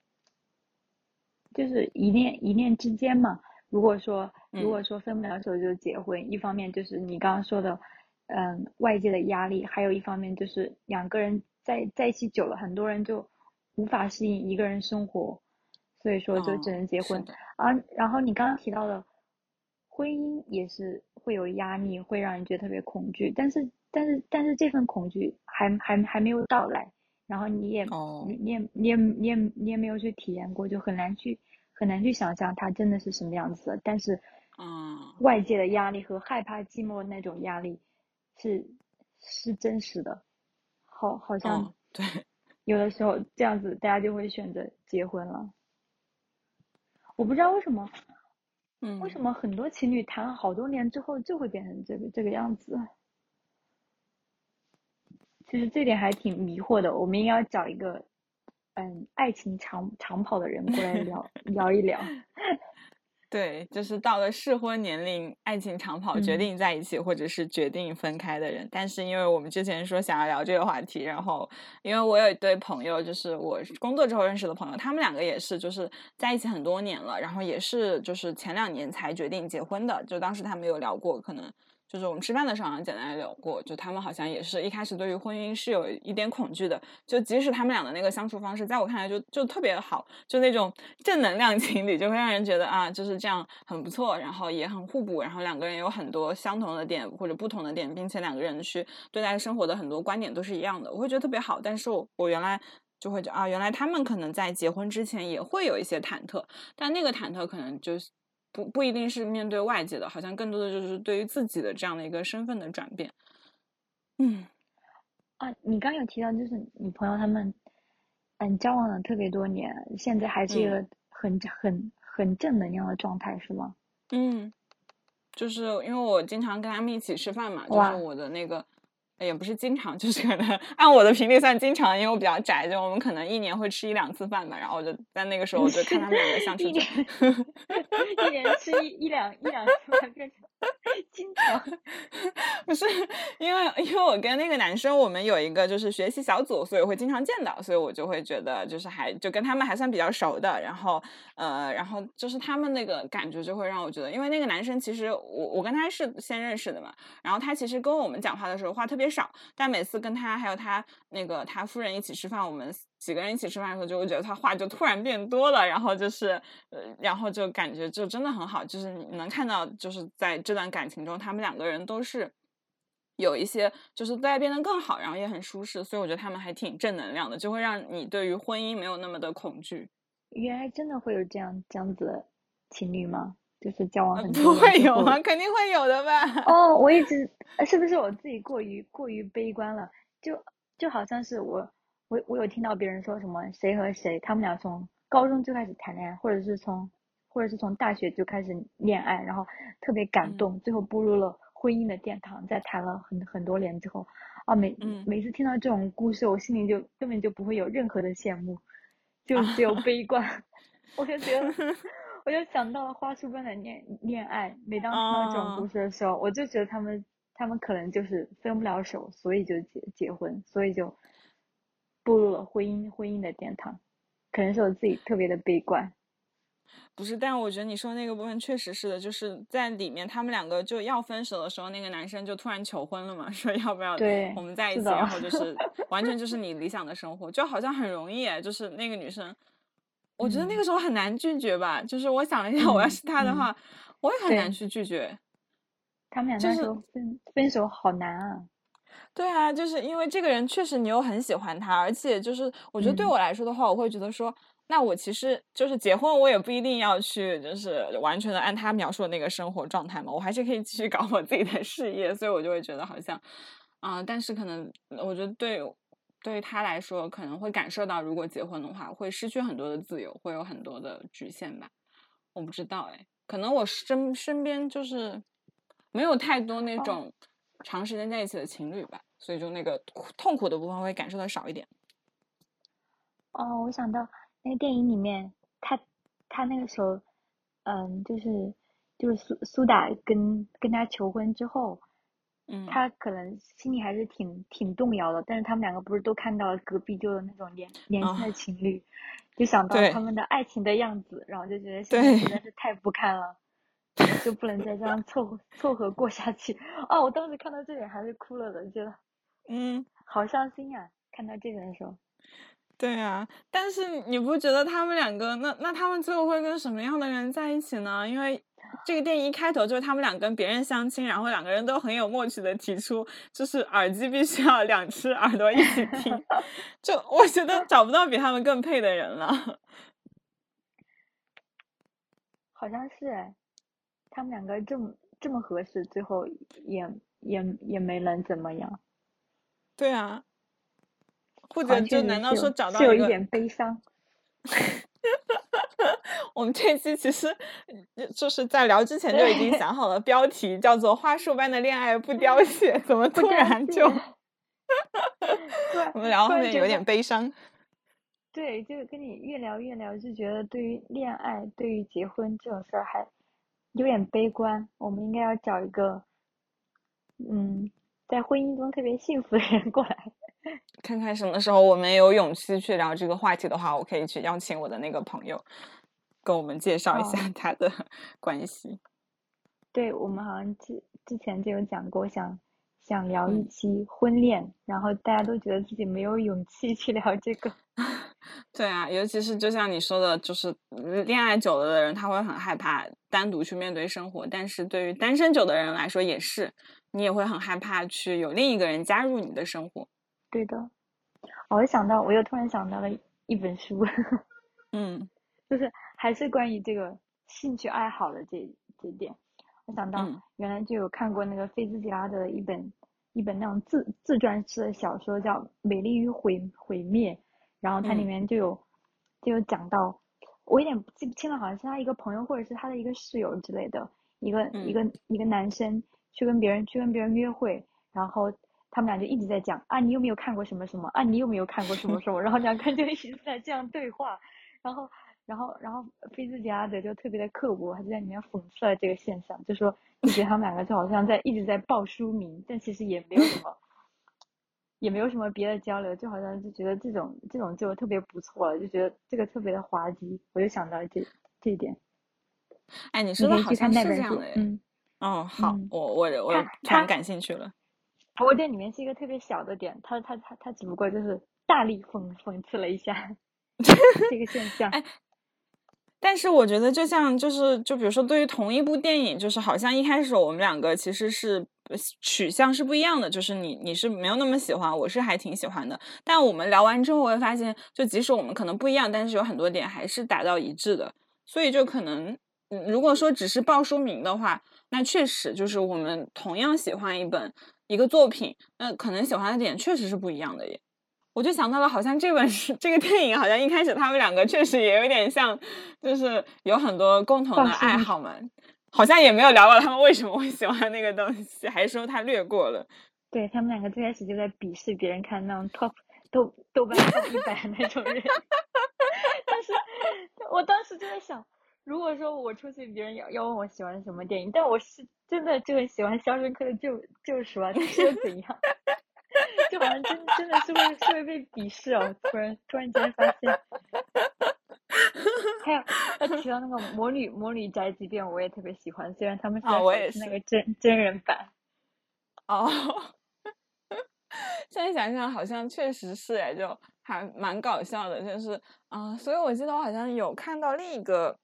就是一念一念之间嘛。如果说如果说分不了手就结婚，一方面就是你刚刚说的，嗯，外界的压力，还有一方面就是两个人在在一起久了，很多人就无法适应一个人生活，所以说就只能结婚啊。然后你刚刚提到的婚姻也是会有压力，会让人觉得特别恐惧，但是但是但是这份恐惧还还还没有到来，然后你也你你也你也你也你也没有去体验过，就很难去。很难去想象它真的是什么样子，但是，嗯，外界的压力和害怕寂寞那种压力，是是真实的，好，好像对，有的时候这样子，大家就会选择结婚了。我不知道为什么，嗯，为什么很多情侣谈了好多年之后就会变成这个这个样子？其实这点还挺迷惑的，我们应该要找一个。嗯，爱情长长跑的人过来聊 [LAUGHS] 聊一聊。对，就是到了适婚年龄，爱情长跑，决定在一起或者是决定分开的人。但是因为我们之前说想要聊这个话题，然后因为我有一对朋友，就是我工作之后认识的朋友，他们两个也是就是在一起很多年了，然后也是就是前两年才决定结婚的。就当时他们有聊过，可能。就是我们吃饭的时候好像简单聊过，就他们好像也是一开始对于婚姻是有一点恐惧的，就即使他们俩的那个相处方式，在我看来就就特别好，就那种正能量情侣，就会让人觉得啊就是这样很不错，然后也很互补，然后两个人有很多相同的点或者不同的点，并且两个人去对待生活的很多观点都是一样的，我会觉得特别好。但是我我原来就会觉得啊，原来他们可能在结婚之前也会有一些忐忑，但那个忐忑可能就。不不一定是面对外界的，好像更多的就是对于自己的这样的一个身份的转变。嗯，啊，你刚有提到，就是你朋友他们，嗯，交往了特别多年，现在还是一个很很很正能量的状态，是吗？嗯，就是因为我经常跟他们一起吃饭嘛，就是我的那个也不是经常，就是可能按我的频率算经常，因为我比较宅，就我们可能一年会吃一两次饭吧。然后我就在那个时候，我就看他们两个相处。一年一年吃一一两一两次饭 [LAUGHS] 变成 [LAUGHS] 经常。[LAUGHS] 不是因为因为我跟那个男生，我们有一个就是学习小组，所以会经常见到，所以我就会觉得就是还就跟他们还算比较熟的。然后呃，然后就是他们那个感觉就会让我觉得，因为那个男生其实我我跟他是先认识的嘛，然后他其实跟我们讲话的时候话特别。少，但每次跟他还有他那个他夫人一起吃饭，我们几个人一起吃饭的时候，就会觉得他话就突然变多了，然后就是呃，然后就感觉就真的很好，就是你能看到，就是在这段感情中，他们两个人都是有一些就是在变得更好，然后也很舒适，所以我觉得他们还挺正能量的，就会让你对于婚姻没有那么的恐惧。原来真的会有这样这样子的情侣吗？就是交往很不会有吗？肯定会有的吧。哦，我一直是不是我自己过于过于悲观了？就就好像是我我我有听到别人说什么谁和谁，他们俩从高中就开始谈恋爱，或者是从或者是从大学就开始恋爱，然后特别感动，最后步入了婚姻的殿堂，在谈了很很多年之后，啊每每次听到这种故事，我心里就根本就不会有任何的羡慕，就只有悲观，[LAUGHS] 我就觉得。[LAUGHS] 我就想到了花束般的恋恋爱，每当听到这种故事的时候，我就觉得他们他们可能就是分不了手，所以就结结婚，所以就步入了婚姻婚姻的殿堂。可能是我自己特别的悲观。不是，但我觉得你说那个部分确实是的，就是在里面他们两个就要分手的时候，那个男生就突然求婚了嘛，[LAUGHS] 说要不要我们在一起，然后就是 [LAUGHS] 完全就是你理想的生活，就好像很容易，就是那个女生。我觉得那个时候很难拒绝吧，就是我想了一下，我要是他的话，我也很难去拒绝。他们俩那时候分分手好难啊。对啊，就是因为这个人确实你又很喜欢他，而且就是我觉得对我来说的话，我会觉得说，那我其实就是结婚，我也不一定要去就是完全的按他描述的那个生活状态嘛，我还是可以继续搞我自己的事业，所以我就会觉得好像，啊，但是可能我觉得对。对于他来说，可能会感受到，如果结婚的话，会失去很多的自由，会有很多的局限吧。我不知道哎，可能我身身边就是没有太多那种长时间在一起的情侣吧，所以就那个痛苦的部分会感受的少一点。哦，我想到那个电影里面，他他那个时候，嗯，就是就是苏苏打跟跟他求婚之后。嗯，他可能心里还是挺挺动摇的，但是他们两个不是都看到了隔壁就有那种年年轻的情侣，就想到他们的爱情的样子，然后就觉得现在实在是太不堪了，就不能再这样凑合凑合过下去。哦，我当时看到这里还是哭了的，觉得嗯，好伤心啊！看到这个的时候。对啊，但是你不觉得他们两个那那他们最后会跟什么样的人在一起呢？因为。这个电影一开头就是他们俩跟别人相亲，然后两个人都很有默契的提出，就是耳机必须要两只耳朵一起听，[LAUGHS] 就我觉得找不到比他们更配的人了。好像是哎，他们两个这么这么合适，最后也也也没能怎么样。对啊，或者就难道说找到有一点悲伤？[LAUGHS] 我们这期其实就是在聊之前就已经想好了 [LAUGHS] 标题，叫做“花束般的恋爱不凋谢”。怎么 [LAUGHS] 突然就？我们聊后面有点悲伤。对，就跟你越聊越聊，就觉得对于恋爱、对于结婚这种事儿还有点悲观。我们应该要找一个，嗯，在婚姻中特别幸福的人过来。[LAUGHS] 看看什么时候我们有勇气去聊这个话题的话，我可以去邀请我的那个朋友。跟我们介绍一下他的 [LAUGHS] 关系。对我们好像之之前就有讲过，想想聊一期婚恋，然后大家都觉得自己没有勇气去聊这个。[LAUGHS] 对啊，尤其是就像你说的，就是恋爱久了的人，他会很害怕单独去面对生活；但是对于单身久的人来说，也是你也会很害怕去有另一个人加入你的生活。对的，我想到，我又突然想到了一本书。[LAUGHS] 嗯，就是。还是关于这个兴趣爱好的这这点，我想到原来就有看过那个菲兹杰拉的一本一本那种自自传式的小说，叫《美丽与毁毁灭》，然后它里面就有就有讲到，我有点记不清了，好像是他一个朋友或者是他的一个室友之类的，一个一个一个男生去跟别人去跟别人约会，然后他们俩就一直在讲啊，你有没有看过什么什么？啊，你有没有看过什么什么，然后两个人就一直在这样对话，然后然后然后菲兹杰拉德就特别的刻薄，他就在里面讽刺了这个现象，就说就觉得他们两个就好像在一直在报书名，但其实也没有什么。也没有什么别的交流，就好像就觉得这种这种就特别不错了，就觉得这个特别的滑稽，我就想到这这一点。哎，你说的好像是这样的，嗯，哦，好，我我我突然感兴趣了。我这里面是一个特别小的点，他他他他只不过就是大力讽讽刺了一下 [LAUGHS] 这个现象。哎。但是我觉得，就像就是就比如说，对于同一部电影，就是好像一开始我们两个其实是取向是不一样的，就是你你是没有那么喜欢，我是还挺喜欢的。但我们聊完之后，我会发现，就即使我们可能不一样，但是有很多点还是达到一致的。所以就可能，如果说只是报书名的话，那确实就是我们同样喜欢一本一个作品，那可能喜欢的点确实是不一样的耶。我就想到了，好像这本是这个电影，好像一开始他们两个确实也有点像，就是有很多共同的爱好嘛。好像也没有聊到他们为什么会喜欢那个东西，还是说他略过了？对他们两个最开始就在鄙视别人看那种 top 豆豆瓣 top 一百那种人。但是，[LAUGHS] 我当时就在想，如果说我出去，别人要要问我喜欢什么电影，但我是真的就很喜欢《肖申克的救救赎》啊，但是又怎样？[LAUGHS] 就好像真真的是会是会被鄙视哦，突然突然间发现，还有他提到那个魔女魔女宅急便，我也特别喜欢，虽然他们是那个真真人版。哦，[LAUGHS] 现在想想好像确实是哎，就还蛮搞笑的，就是啊，所以我记得我好像有看到另一个。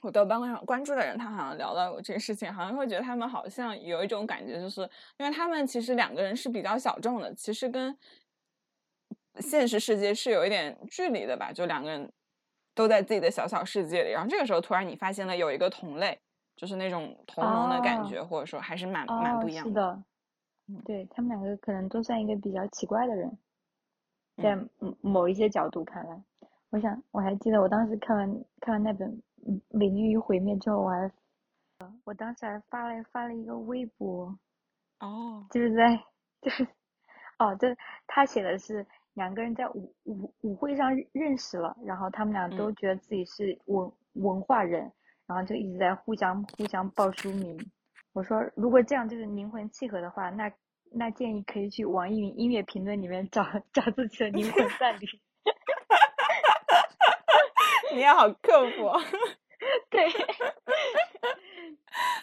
我豆瓣上关注的人，他好像聊到过这个事情，好像会觉得他们好像有一种感觉，就是因为他们其实两个人是比较小众的，其实跟现实世界是有一点距离的吧，就两个人都在自己的小小世界里，然后这个时候突然你发现了有一个同类，就是那种同盟的感觉，或者说还是蛮蛮不一样的。是的对他们两个可能都算一个比较奇怪的人，在某一些角度看来，我想我还记得我当时看完看完那本。美女与毁灭之后，我还，我当时还发了发了一个微博，哦，就是在就是，哦，这他写的是两个人在舞舞舞会上认识了，然后他们俩都觉得自己是文文化人，然后就一直在互相互相报书名。我说如果这样就是灵魂契合的话，那那建议可以去网易云音乐评论里面找找自己的灵魂伴侣。[LAUGHS] 你也好刻薄，[LAUGHS] 对。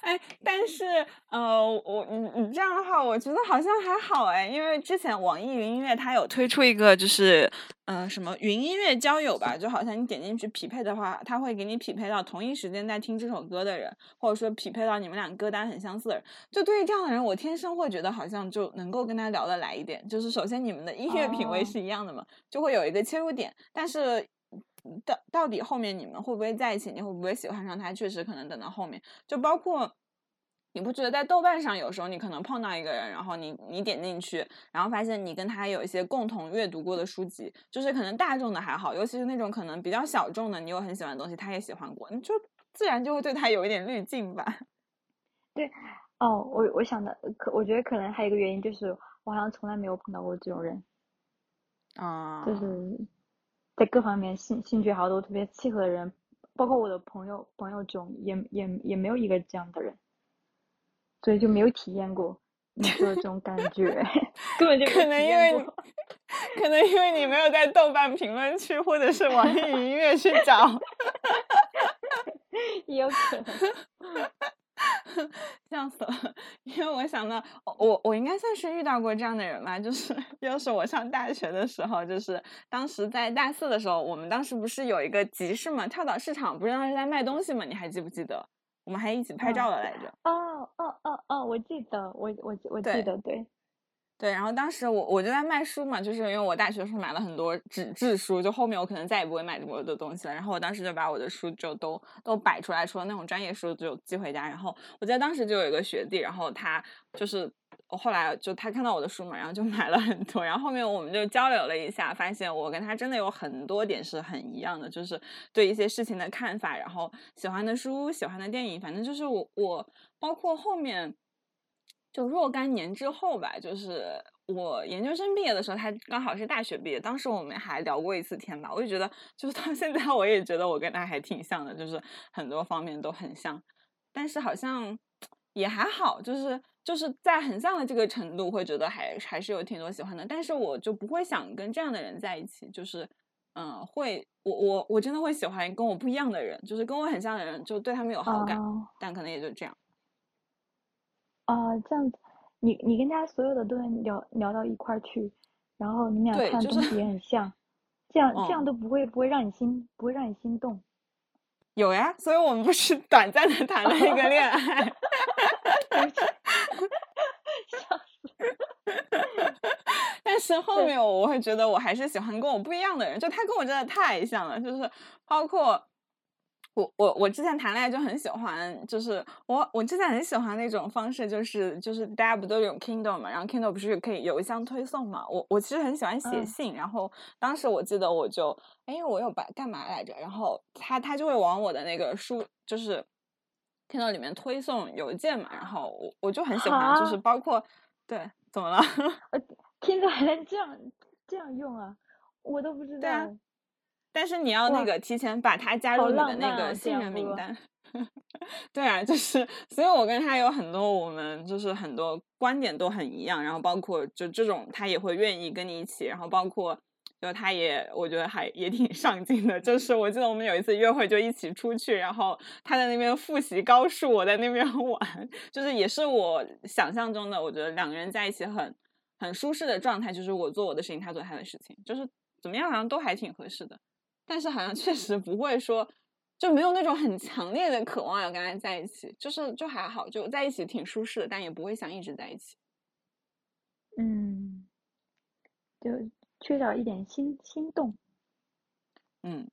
哎，但是呃，我你你这样的话，我觉得好像还好哎，因为之前网易云音乐它有推出一个就是嗯什么云音乐交友吧，就好像你点进去匹配的话，它会给你匹配到同一时间在听这首歌的人，或者说匹配到你们俩歌单很相似的人。就对于这样的人，我天生会觉得好像就能够跟他聊得来一点。就是首先你们的音乐品味是一样的嘛，就会有一个切入点，但是。到到底后面你们会不会在一起？你会不会喜欢上他？确实可能等到后面，就包括你不觉得在豆瓣上有时候你可能碰到一个人，然后你你点进去，然后发现你跟他有一些共同阅读过的书籍，就是可能大众的还好，尤其是那种可能比较小众的，你有很喜欢的东西，他也喜欢过，你就自然就会对他有一点滤镜吧。[LAUGHS] 对，哦，我我想的可，我觉得可能还有一个原因就是，我好像从来没有碰到过这种人，啊，就是。在各方面兴兴趣好都特别契合的人，包括我的朋友朋友中也也也没有一个这样的人，所以就没有体验过你说的这种感觉，[LAUGHS] 根本就可能因为可能因为你没有在豆瓣评论区或者是网易云音乐去找，[LAUGHS] 也有可能。笑死了，[LAUGHS] 因为我想到我我应该算是遇到过这样的人吧，就是 [LAUGHS] 又是我上大学的时候，就是当时在大四的时候，我们当时不是有一个集市嘛，跳蚤市场不是当时在卖东西嘛，你还记不记得？我们还一起拍照了来着。哦哦哦哦，我记得，我我我记得，对。对，然后当时我我就在卖书嘛，就是因为我大学时候买了很多纸质书，就后面我可能再也不会买这么多的东西了。然后我当时就把我的书就都都摆出来，除了那种专业书就寄回家。然后我记得当时就有一个学弟，然后他就是我后来就他看到我的书嘛，然后就 [LAUGHS] 买了很多。然后后面我们就交流了一下，发现我跟他真的有很多点是很一样的，就是对一些事情的看法，然后喜欢的书、喜欢的电影，反正就是我我包括后面。就若干年之后吧，就是我研究生毕业的时候，他刚好是大学毕业，当时我们还聊过一次天吧。我就觉得，就是到现在，我也觉得我跟他还挺像的，就是很多方面都很像。但是好像也还好，就是就是在很像的这个程度，会觉得还还是有挺多喜欢的。但是我就不会想跟这样的人在一起，就是嗯，会我我我真的会喜欢跟我不一样的人，就是跟我很像的人，就对他们有好感，但可能也就这样。啊，这样子。你你跟他所有的都能聊聊到一块儿去，然后你们俩看东西也很像，这样这样都不会不会让你心不会让你心动。有呀，所以我们不是 [LAUGHS] 短暂的谈了一个恋爱。[LAUGHS] [LAUGHS] 笑死！但是后面我会觉得我还是喜欢跟我不一样的人，就他跟我真的太像了，就是包括。我我我之前谈恋爱就很喜欢，就是我我之前很喜欢那种方式，就是就是大家不都有 Kindle 嘛，然后 Kindle 不是可以邮箱推送嘛，我我其实很喜欢写信，然后当时我记得我就，哎，我有把干嘛来着？然后他他就会往我的那个书，就是 Kindle 里面推送邮件嘛，然后我我就很喜欢，就是包括对，怎么了？Kindle 还能这样这样用啊？我都不知道。但是你要那个提前把他加入你的那个信任名单，[LAUGHS] 对啊，就是，所以我跟他有很多我们就是很多观点都很一样，然后包括就这种他也会愿意跟你一起，然后包括就他也我觉得还也挺 [LAUGHS] 上进的，就是我记得我们有一次约会就一起出去，然后他在那边复习高数，我在那边 [LAUGHS] 玩，就是也是我想象中的，我觉得两个人在一起很很舒适的状态，就是我做我的事情，他做他的事情，就是怎么样好像都还挺合适的。但是好像确实不会说，就没有那种很强烈的渴望要跟他在一起，就是就还好，就在一起挺舒适的，但也不会想一直在一起。嗯，就缺少一点心心动。嗯，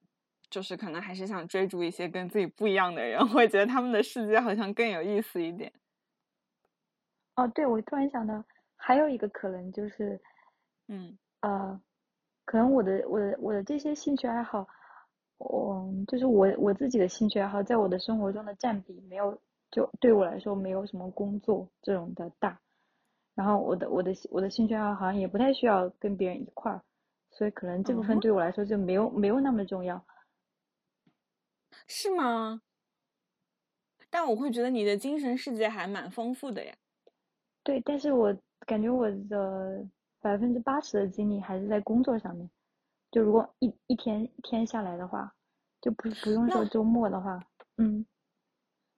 就是可能还是想追逐一些跟自己不一样的人，[LAUGHS] 会觉得他们的世界好像更有意思一点。哦，对，我突然想到还有一个可能就是，嗯，呃。可能我的我的我的这些兴趣爱好，我就是我我自己的兴趣爱好，在我的生活中的占比没有，就对我来说没有什么工作这种的大。然后我的我的我的兴趣爱好好像也不太需要跟别人一块儿，所以可能这部分对我来说就没有没有那么重要。是吗？但我会觉得你的精神世界还蛮丰富的呀。对，但是我感觉我的。百分之八十的精力还是在工作上面，就如果一一天一天下来的话，就不不用说周末的话，嗯，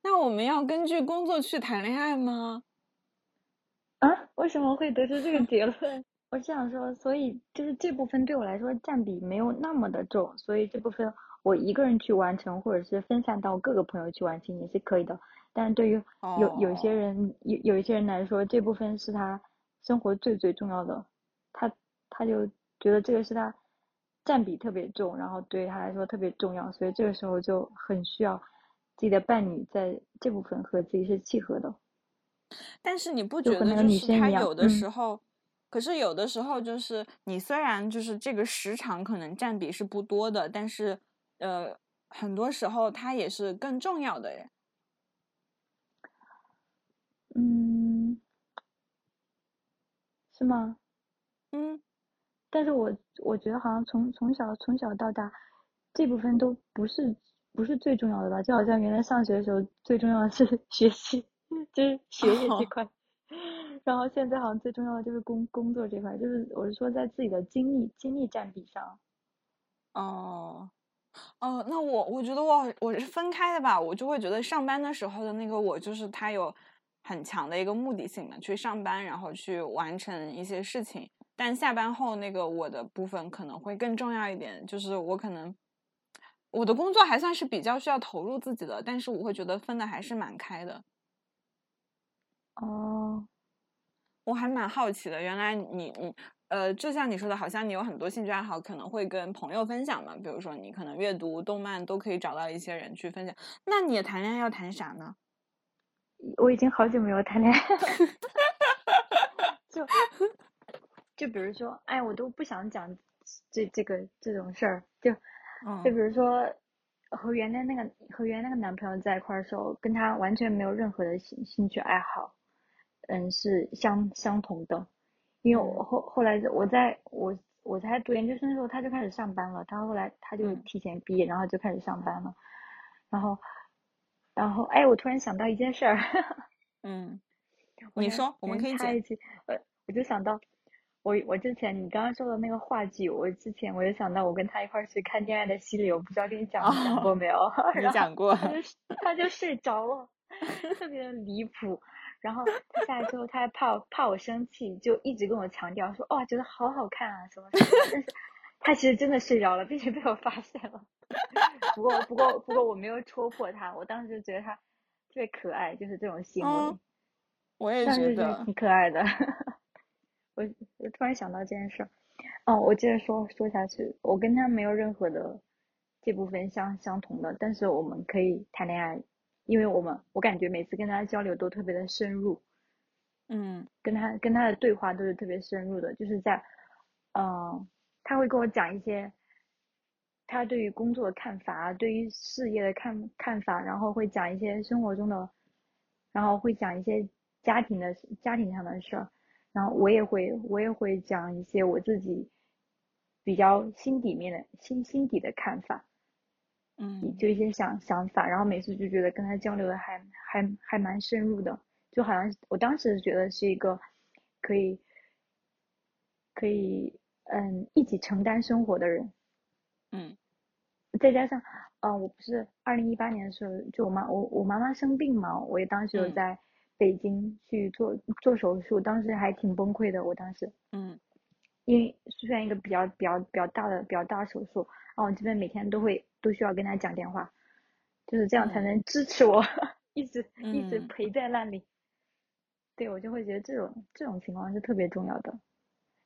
那我们要根据工作去谈恋爱吗？啊？为什么会得出这个 [LAUGHS] 结论？我是想说，所以就是这部分对我来说占比没有那么的重，所以这部分我一个人去完成，或者是分散到各个朋友去完成也是可以的。但对于有有些人有有一些人来说，这部分是他生活最最重要的。他他就觉得这个是他占比特别重，然后对他来说特别重要，所以这个时候就很需要自己的伴侣在这部分和自己是契合的。但是你不觉得就是他有的时候，可是有的时候就是你虽然就是这个时长可能占比是不多的，但是呃很多时候他也是更重要的人。嗯，是吗？嗯，但是我我觉得好像从从小从小到大，这部分都不是不是最重要的吧？就好像原来上学的时候最重要的是 [LAUGHS] 学习，就是学业这块，然后现在好像最重要的就是工工作这块，就是我是说在自己的精力精力占比上。哦，哦，那我我觉得我我是分开的吧，我就会觉得上班的时候的那个我就是他有很强的一个目的性嘛，去上班然后去完成一些事情。但下班后那个我的部分可能会更重要一点，就是我可能我的工作还算是比较需要投入自己的，但是我会觉得分的还是蛮开的。哦，我还蛮好奇的，原来你你呃，就像你说的，好像你有很多兴趣爱好，可能会跟朋友分享嘛，比如说你可能阅读、动漫都可以找到一些人去分享。那你谈恋爱要谈啥呢？我已经好久没有谈恋爱了，[LAUGHS] 就。就比如说，哎，我都不想讲这这个这种事儿，就就比如说和原来那个和原来那个男朋友在一块儿的时候，跟他完全没有任何的兴兴趣爱好，嗯，是相相同的，因为我后后来我在我我才读研究生的时候，他就开始上班了。他后来他就提前毕业，然后就开始上班了。然后，然后哎，我突然想到一件事儿。[LAUGHS] 嗯，你说，我们可以插一句，呃，我就想到。我我之前你刚刚说的那个话剧，我之前我就想到我跟他一块儿去看《恋爱的洗礼》，我不知道跟你讲讲过没有？[LAUGHS] 你讲过。他就他就睡着了，特别的 [LAUGHS] 离谱。然后他下来之后，他还怕怕我生气，就一直跟我强调说：“哇，觉得好好看啊，什么什么。”但是，他其实真的睡着了，并且被我发现了。不过不过不过我没有戳破他，我当时就觉得他特别可爱，就是这种行为。我也觉得挺可爱的。[LAUGHS] 我我突然想到这件事儿，哦，我接着说说下去。我跟他没有任何的这部分相相同的，但是我们可以谈恋爱，因为我们我感觉每次跟他交流都特别的深入，嗯，跟他跟他的对话都是特别深入的，就是在，嗯，他会跟我讲一些他对于工作的看法，对于事业的看看法，然后会讲一些生活中的，然后会讲一些家庭的家庭上的事儿。然后我也会，我也会讲一些我自己比较心底面的心心底的看法，嗯，就一些想想法。然后每次就觉得跟他交流的还还还蛮深入的，就好像我当时觉得是一个可以可以嗯一起承担生活的人，嗯，再加上嗯我不是二零一八年的时候就我妈我我妈妈生病嘛，我也当时有在。北京去做做手术，当时还挺崩溃的。我当时，嗯，因为虽然一个比较比较比较大的比较大的手术，然后我这边每天都会都需要跟他讲电话，就是这样才能支持我，[LAUGHS] 一直一直陪在那里。对我就会觉得这种这种情况是特别重要的。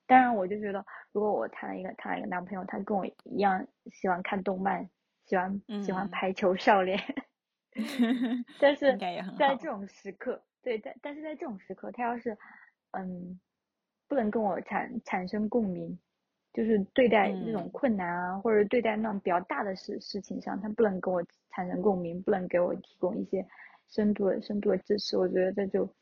当然，我就觉得如果我谈了一个谈了一个男朋友，他跟我一样喜欢看动漫，喜欢喜欢排球少年，[LAUGHS] 但是在这种时刻。对，但但是在这种时刻，他要是，嗯，不能跟我产产生共鸣，就是对待那种困难啊，或者对待那种比较大的事事情上，他不能跟我产生共鸣，不能给我提供一些深度的深度的支持，我觉得这就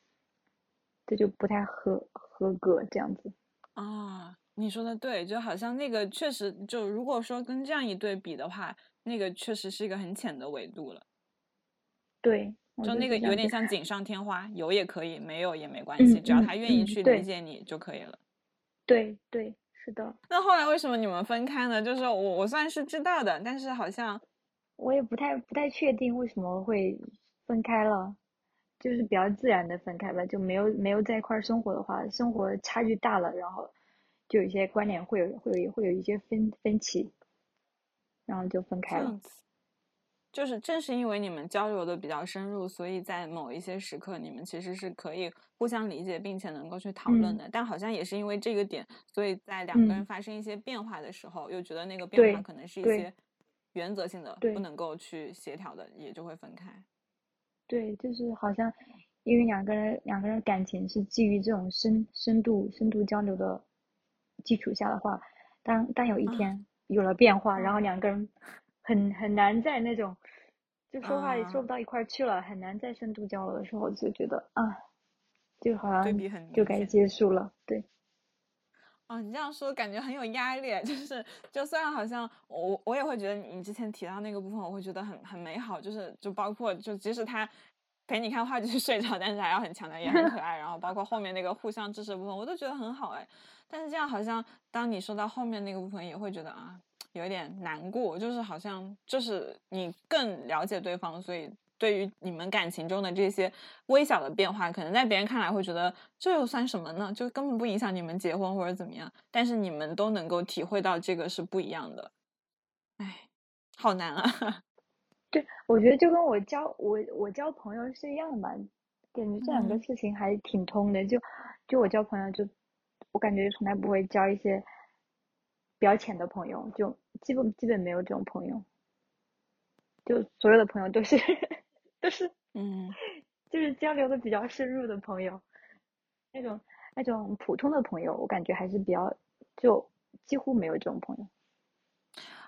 这就不太合合格这样子。啊，你说的对，就好像那个确实，就如果说跟这样一对比的话，那个确实是一个很浅的维度了。对。就那个有点像锦上添花，有也可以，没有也没关系，只要他愿意去理解你就可以了。对对，是的。那后来为什么你们分开呢？就是我我算是知道的，但是好像我也不太不太确定为什么会分开了，就是比较自然的分开吧，就没有没有在一块生活的话，生活差距大了，然后就有一些观点会有会有会有一些分分歧，然后就分开了。就是正是因为你们交流的比较深入，所以在某一些时刻，你们其实是可以互相理解，并且能够去讨论的。但好像也是因为这个点，所以在两个人发生一些变化的时候，又觉得那个变化可能是一些原则性的，不能够去协调的，也就会分开。对，就是好像因为两个人两个人感情是基于这种深深度深度交流的基础下的话，当当有一天有了变化，然后两个人。很很难在那种，就说话也说不到一块儿去了，很难再深度交流的时候就觉得啊，就好像就该结束了，对。哦，你这样说感觉很有压力，就是就虽然好像我我也会觉得你之前提到那个部分，我会觉得很很美好，就是就包括就即使他陪你看话剧 [LAUGHS] 睡着，但是还要很强的也很可爱，然后包括后面那个互相支持部分，我都觉得很好哎。但是这样好像当你说到后面那个部分，也会觉得啊。有点难过，就是好像就是你更了解对方，所以对于你们感情中的这些微小的变化，可能在别人看来会觉得这又算什么呢？就根本不影响你们结婚或者怎么样。但是你们都能够体会到这个是不一样的。哎，好难啊！[LAUGHS] 对，我觉得就跟我交我我交朋友是一样的吧，感觉这两个事情还挺通的。就就我交朋友，就我感觉从来不会交一些。比较浅的朋友，就基本基本没有这种朋友，就所有的朋友都是都是嗯，[LAUGHS] 就是交流的比较深入的朋友，那种那种普通的朋友，我感觉还是比较就几乎没有这种朋友。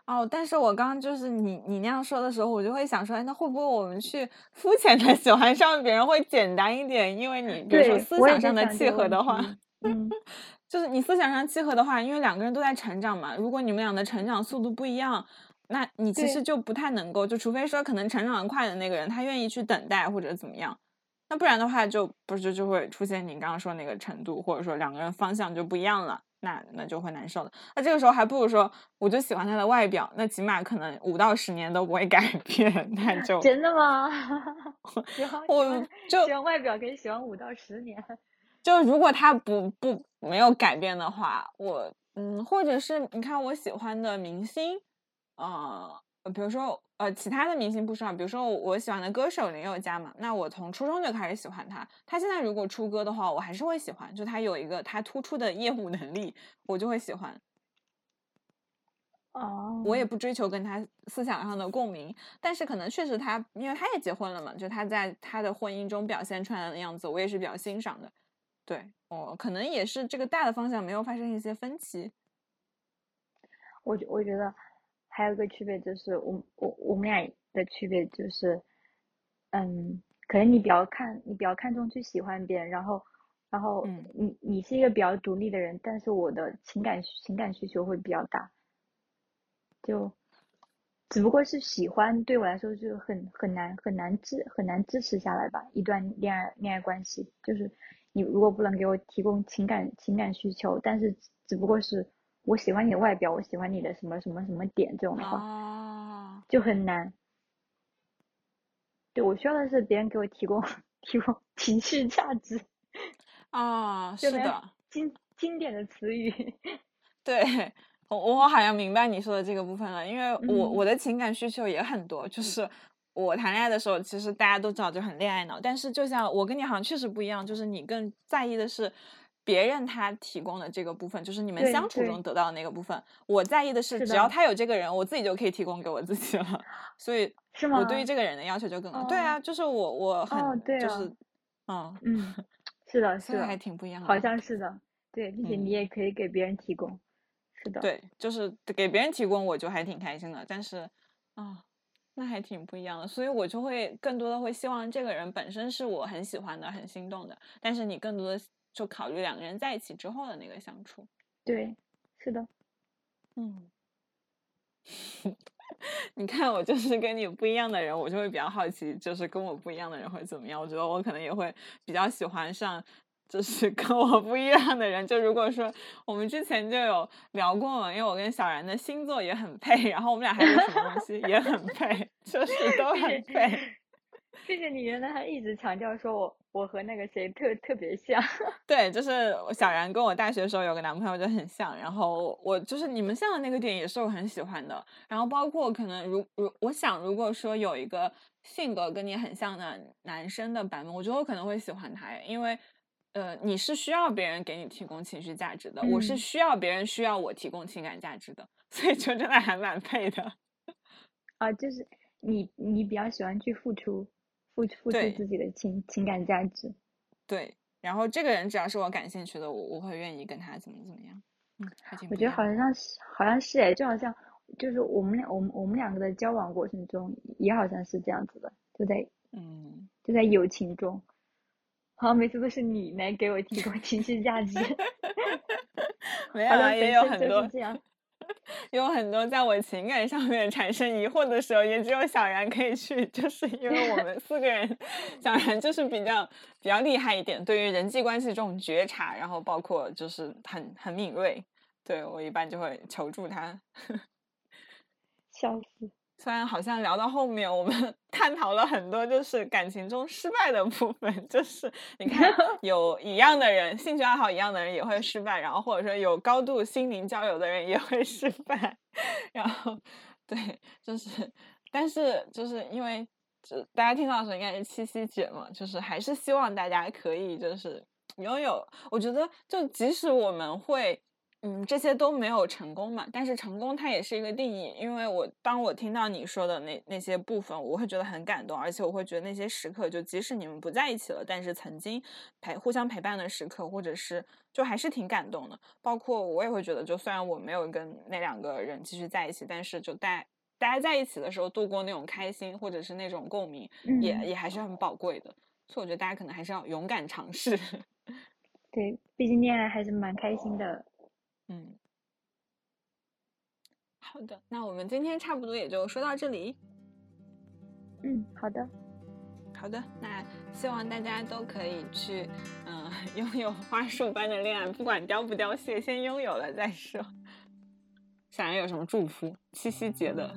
哦，但是我刚刚就是你你那样说的时候，我就会想说，哎，那会不会我们去肤浅的喜欢上别人会简单一点？因为你比如说思想上的契合的话，嗯。[LAUGHS] 就是你思想上契合的话，因为两个人都在成长嘛。如果你们俩的成长速度不一样，那你其实就不太能够，就除非说可能成长快的那个人他愿意去等待或者怎么样，那不然的话就不是就会出现你刚刚说那个程度，或者说两个人方向就不一样了，那那就会难受的。那这个时候还不如说，我就喜欢他的外表，那起码可能五到十年都不会改变，那 [LAUGHS] 就真的吗？[LAUGHS] 喜欢我就喜欢外表可以喜欢五到十年。[LAUGHS] 就如果他不不没有改变的话，我嗯，或者是你看我喜欢的明星，呃，比如说呃其他的明星不说，比如说我喜欢的歌手林宥嘉嘛，那我从初中就开始喜欢他，他现在如果出歌的话，我还是会喜欢，就他有一个他突出的业务能力，我就会喜欢。哦，我也不追求跟他思想上的共鸣，但是可能确实他，因为他也结婚了嘛，就他在他的婚姻中表现出来的样子，我也是比较欣赏的。对，哦，可能也是这个大的方向没有发生一些分歧。我我觉得还有一个区别就是，我我我们俩的区别就是，嗯，可能你比较看你比较看重去喜欢别人，然后然后你你是一个比较独立的人，但是我的情感情感需求会比较大，就只不过是喜欢对我来说就很很难很难支很难支持下来吧，一段恋爱恋爱关系就是。你如果不能给我提供情感情感需求，但是只不过是我喜欢你的外表，我喜欢你的什么什么什么点这种的话，就很难。对我需要的是别人给我提供提供情绪价值。啊，是的，经经典的词语。对 [LAUGHS] 我我好像明白你说的这个部分了，因为我我的情感需求也很多，就是。我谈恋爱的时候，其实大家都知道就很恋爱脑，但是就像我跟你好像确实不一样，就是你更在意的是别人他提供的这个部分，就是你们相处中得到的那个部分。我在意的是，只要他有这个人，我自己就可以提供给我自己了。所以，是吗我对于这个人的要求就更高。对啊，就是我我很就是嗯嗯，是的，[LAUGHS] 是的，还挺不一样的，好像是的。对，并且你也可以给别人提供，是的。对，就是给别人提供，我就还挺开心的。但是啊。那还挺不一样的，所以我就会更多的会希望这个人本身是我很喜欢的、很心动的，但是你更多的就考虑两个人在一起之后的那个相处。对，是的，嗯，[LAUGHS] 你看我就是跟你不一样的人，我就会比较好奇，就是跟我不一样的人会怎么样。我觉得我可能也会比较喜欢上。就是跟我不一样的人，就如果说我们之前就有聊过嘛，因为我跟小然的星座也很配，然后我们俩还有什么东西也很配，[LAUGHS] 就是都很配。谢谢你原来还一直强调说我我和那个谁特特别像。[LAUGHS] 对，就是小然跟我大学的时候有个男朋友就很像，然后我就是你们像的那个点也是我很喜欢的，然后包括可能如如我想如果说有一个性格跟你很像的男生的版本，我觉得我可能会喜欢他，因为。呃，你是需要别人给你提供情绪价值的，我是需要别人需要我提供情感价值的，所以就真的还蛮配的。啊，就是你你比较喜欢去付出，付付出自己的情情感价值。对，然后这个人只要是我感兴趣的，我我会愿意跟他怎么怎么样。嗯，我觉得好像是好像是哎，就好像就是我们俩我们我们两个的交往过程中也好像是这样子的，就在嗯就在友情中。好像每次都是你来给我提供情绪价值，[LAUGHS] 没有，也有很多这样，有很多在我情感上面产生疑惑的时候，也只有小然可以去，就是因为我们四个人，小然就是比较比较厉害一点，对于人际关系这种觉察，然后包括就是很很敏锐，对我一般就会求助他，[LAUGHS] 笑死。虽然好像聊到后面，我们 [LAUGHS] 探讨了很多，就是感情中失败的部分。[LAUGHS] 就是你看，[LAUGHS] 有一样的人，兴趣爱好一样的人也会失败，然后或者说有高度心灵交流的人也会失败。然后，对，就是，但是就是因为，就大家听到的时候应该是七夕节嘛，就是还是希望大家可以就是拥有。我觉得，就即使我们会。嗯，这些都没有成功嘛，但是成功它也是一个定义，因为我当我听到你说的那那些部分，我会觉得很感动，而且我会觉得那些时刻，就即使你们不在一起了，但是曾经陪互相陪伴的时刻，或者是就还是挺感动的。包括我也会觉得，就虽然我没有跟那两个人继续在一起，但是就大大家在一起的时候度过那种开心，或者是那种共鸣，也也还是很宝贵的。所以我觉得大家可能还是要勇敢尝试。[LAUGHS] 对，毕竟恋爱还是蛮开心的。嗯，好的，那我们今天差不多也就说到这里。嗯，好的，好的，那希望大家都可以去，嗯，[LAUGHS] 拥有花束般的恋爱，不管凋不凋谢，先拥有了再说。想要有什么祝福？七夕节的，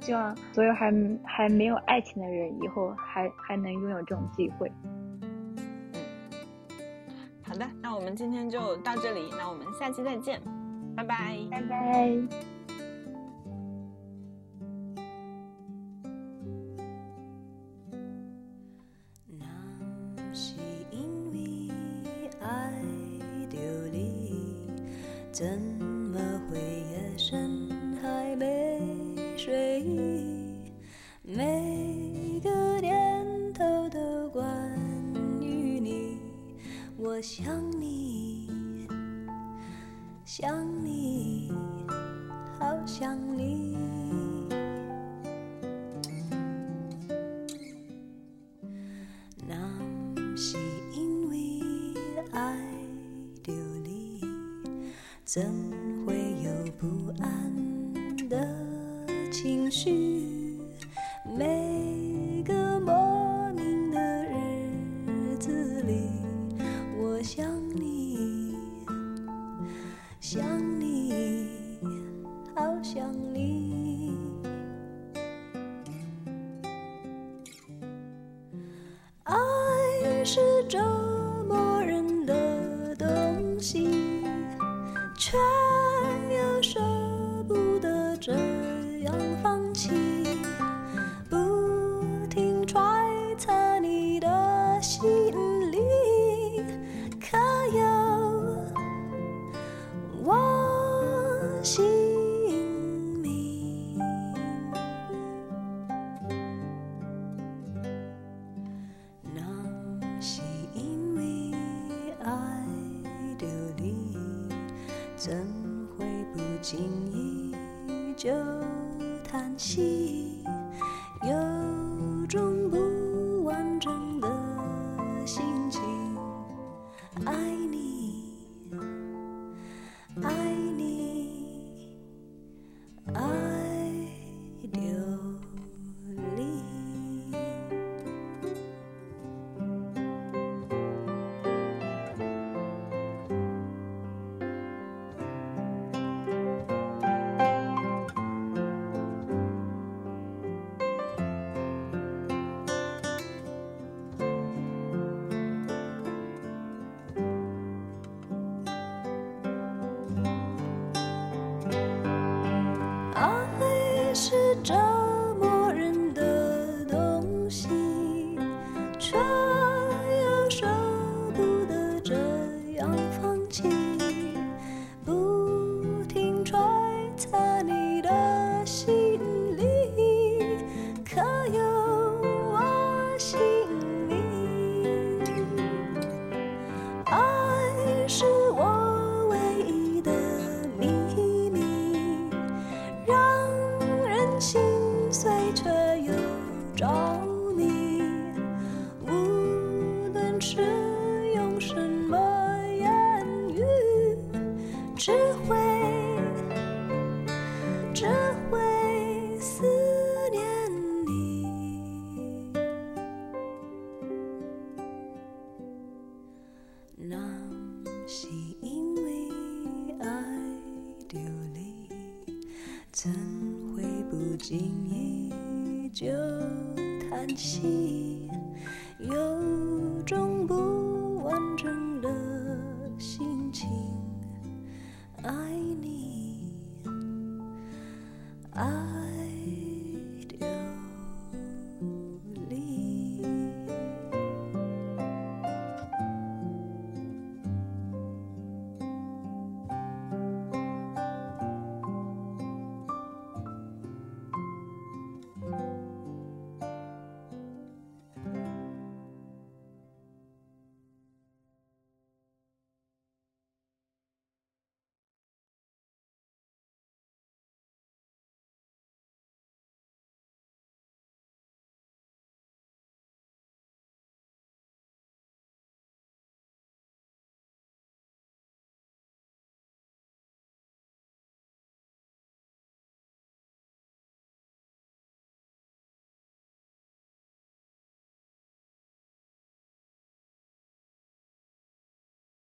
希望所有还还没有爱情的人，以后还还能拥有这种机会。我们今天就到这里，那我们下期再见，拜拜，拜拜。怎会想你好想你。那是因为爱着你怎会有不安的情绪？是这。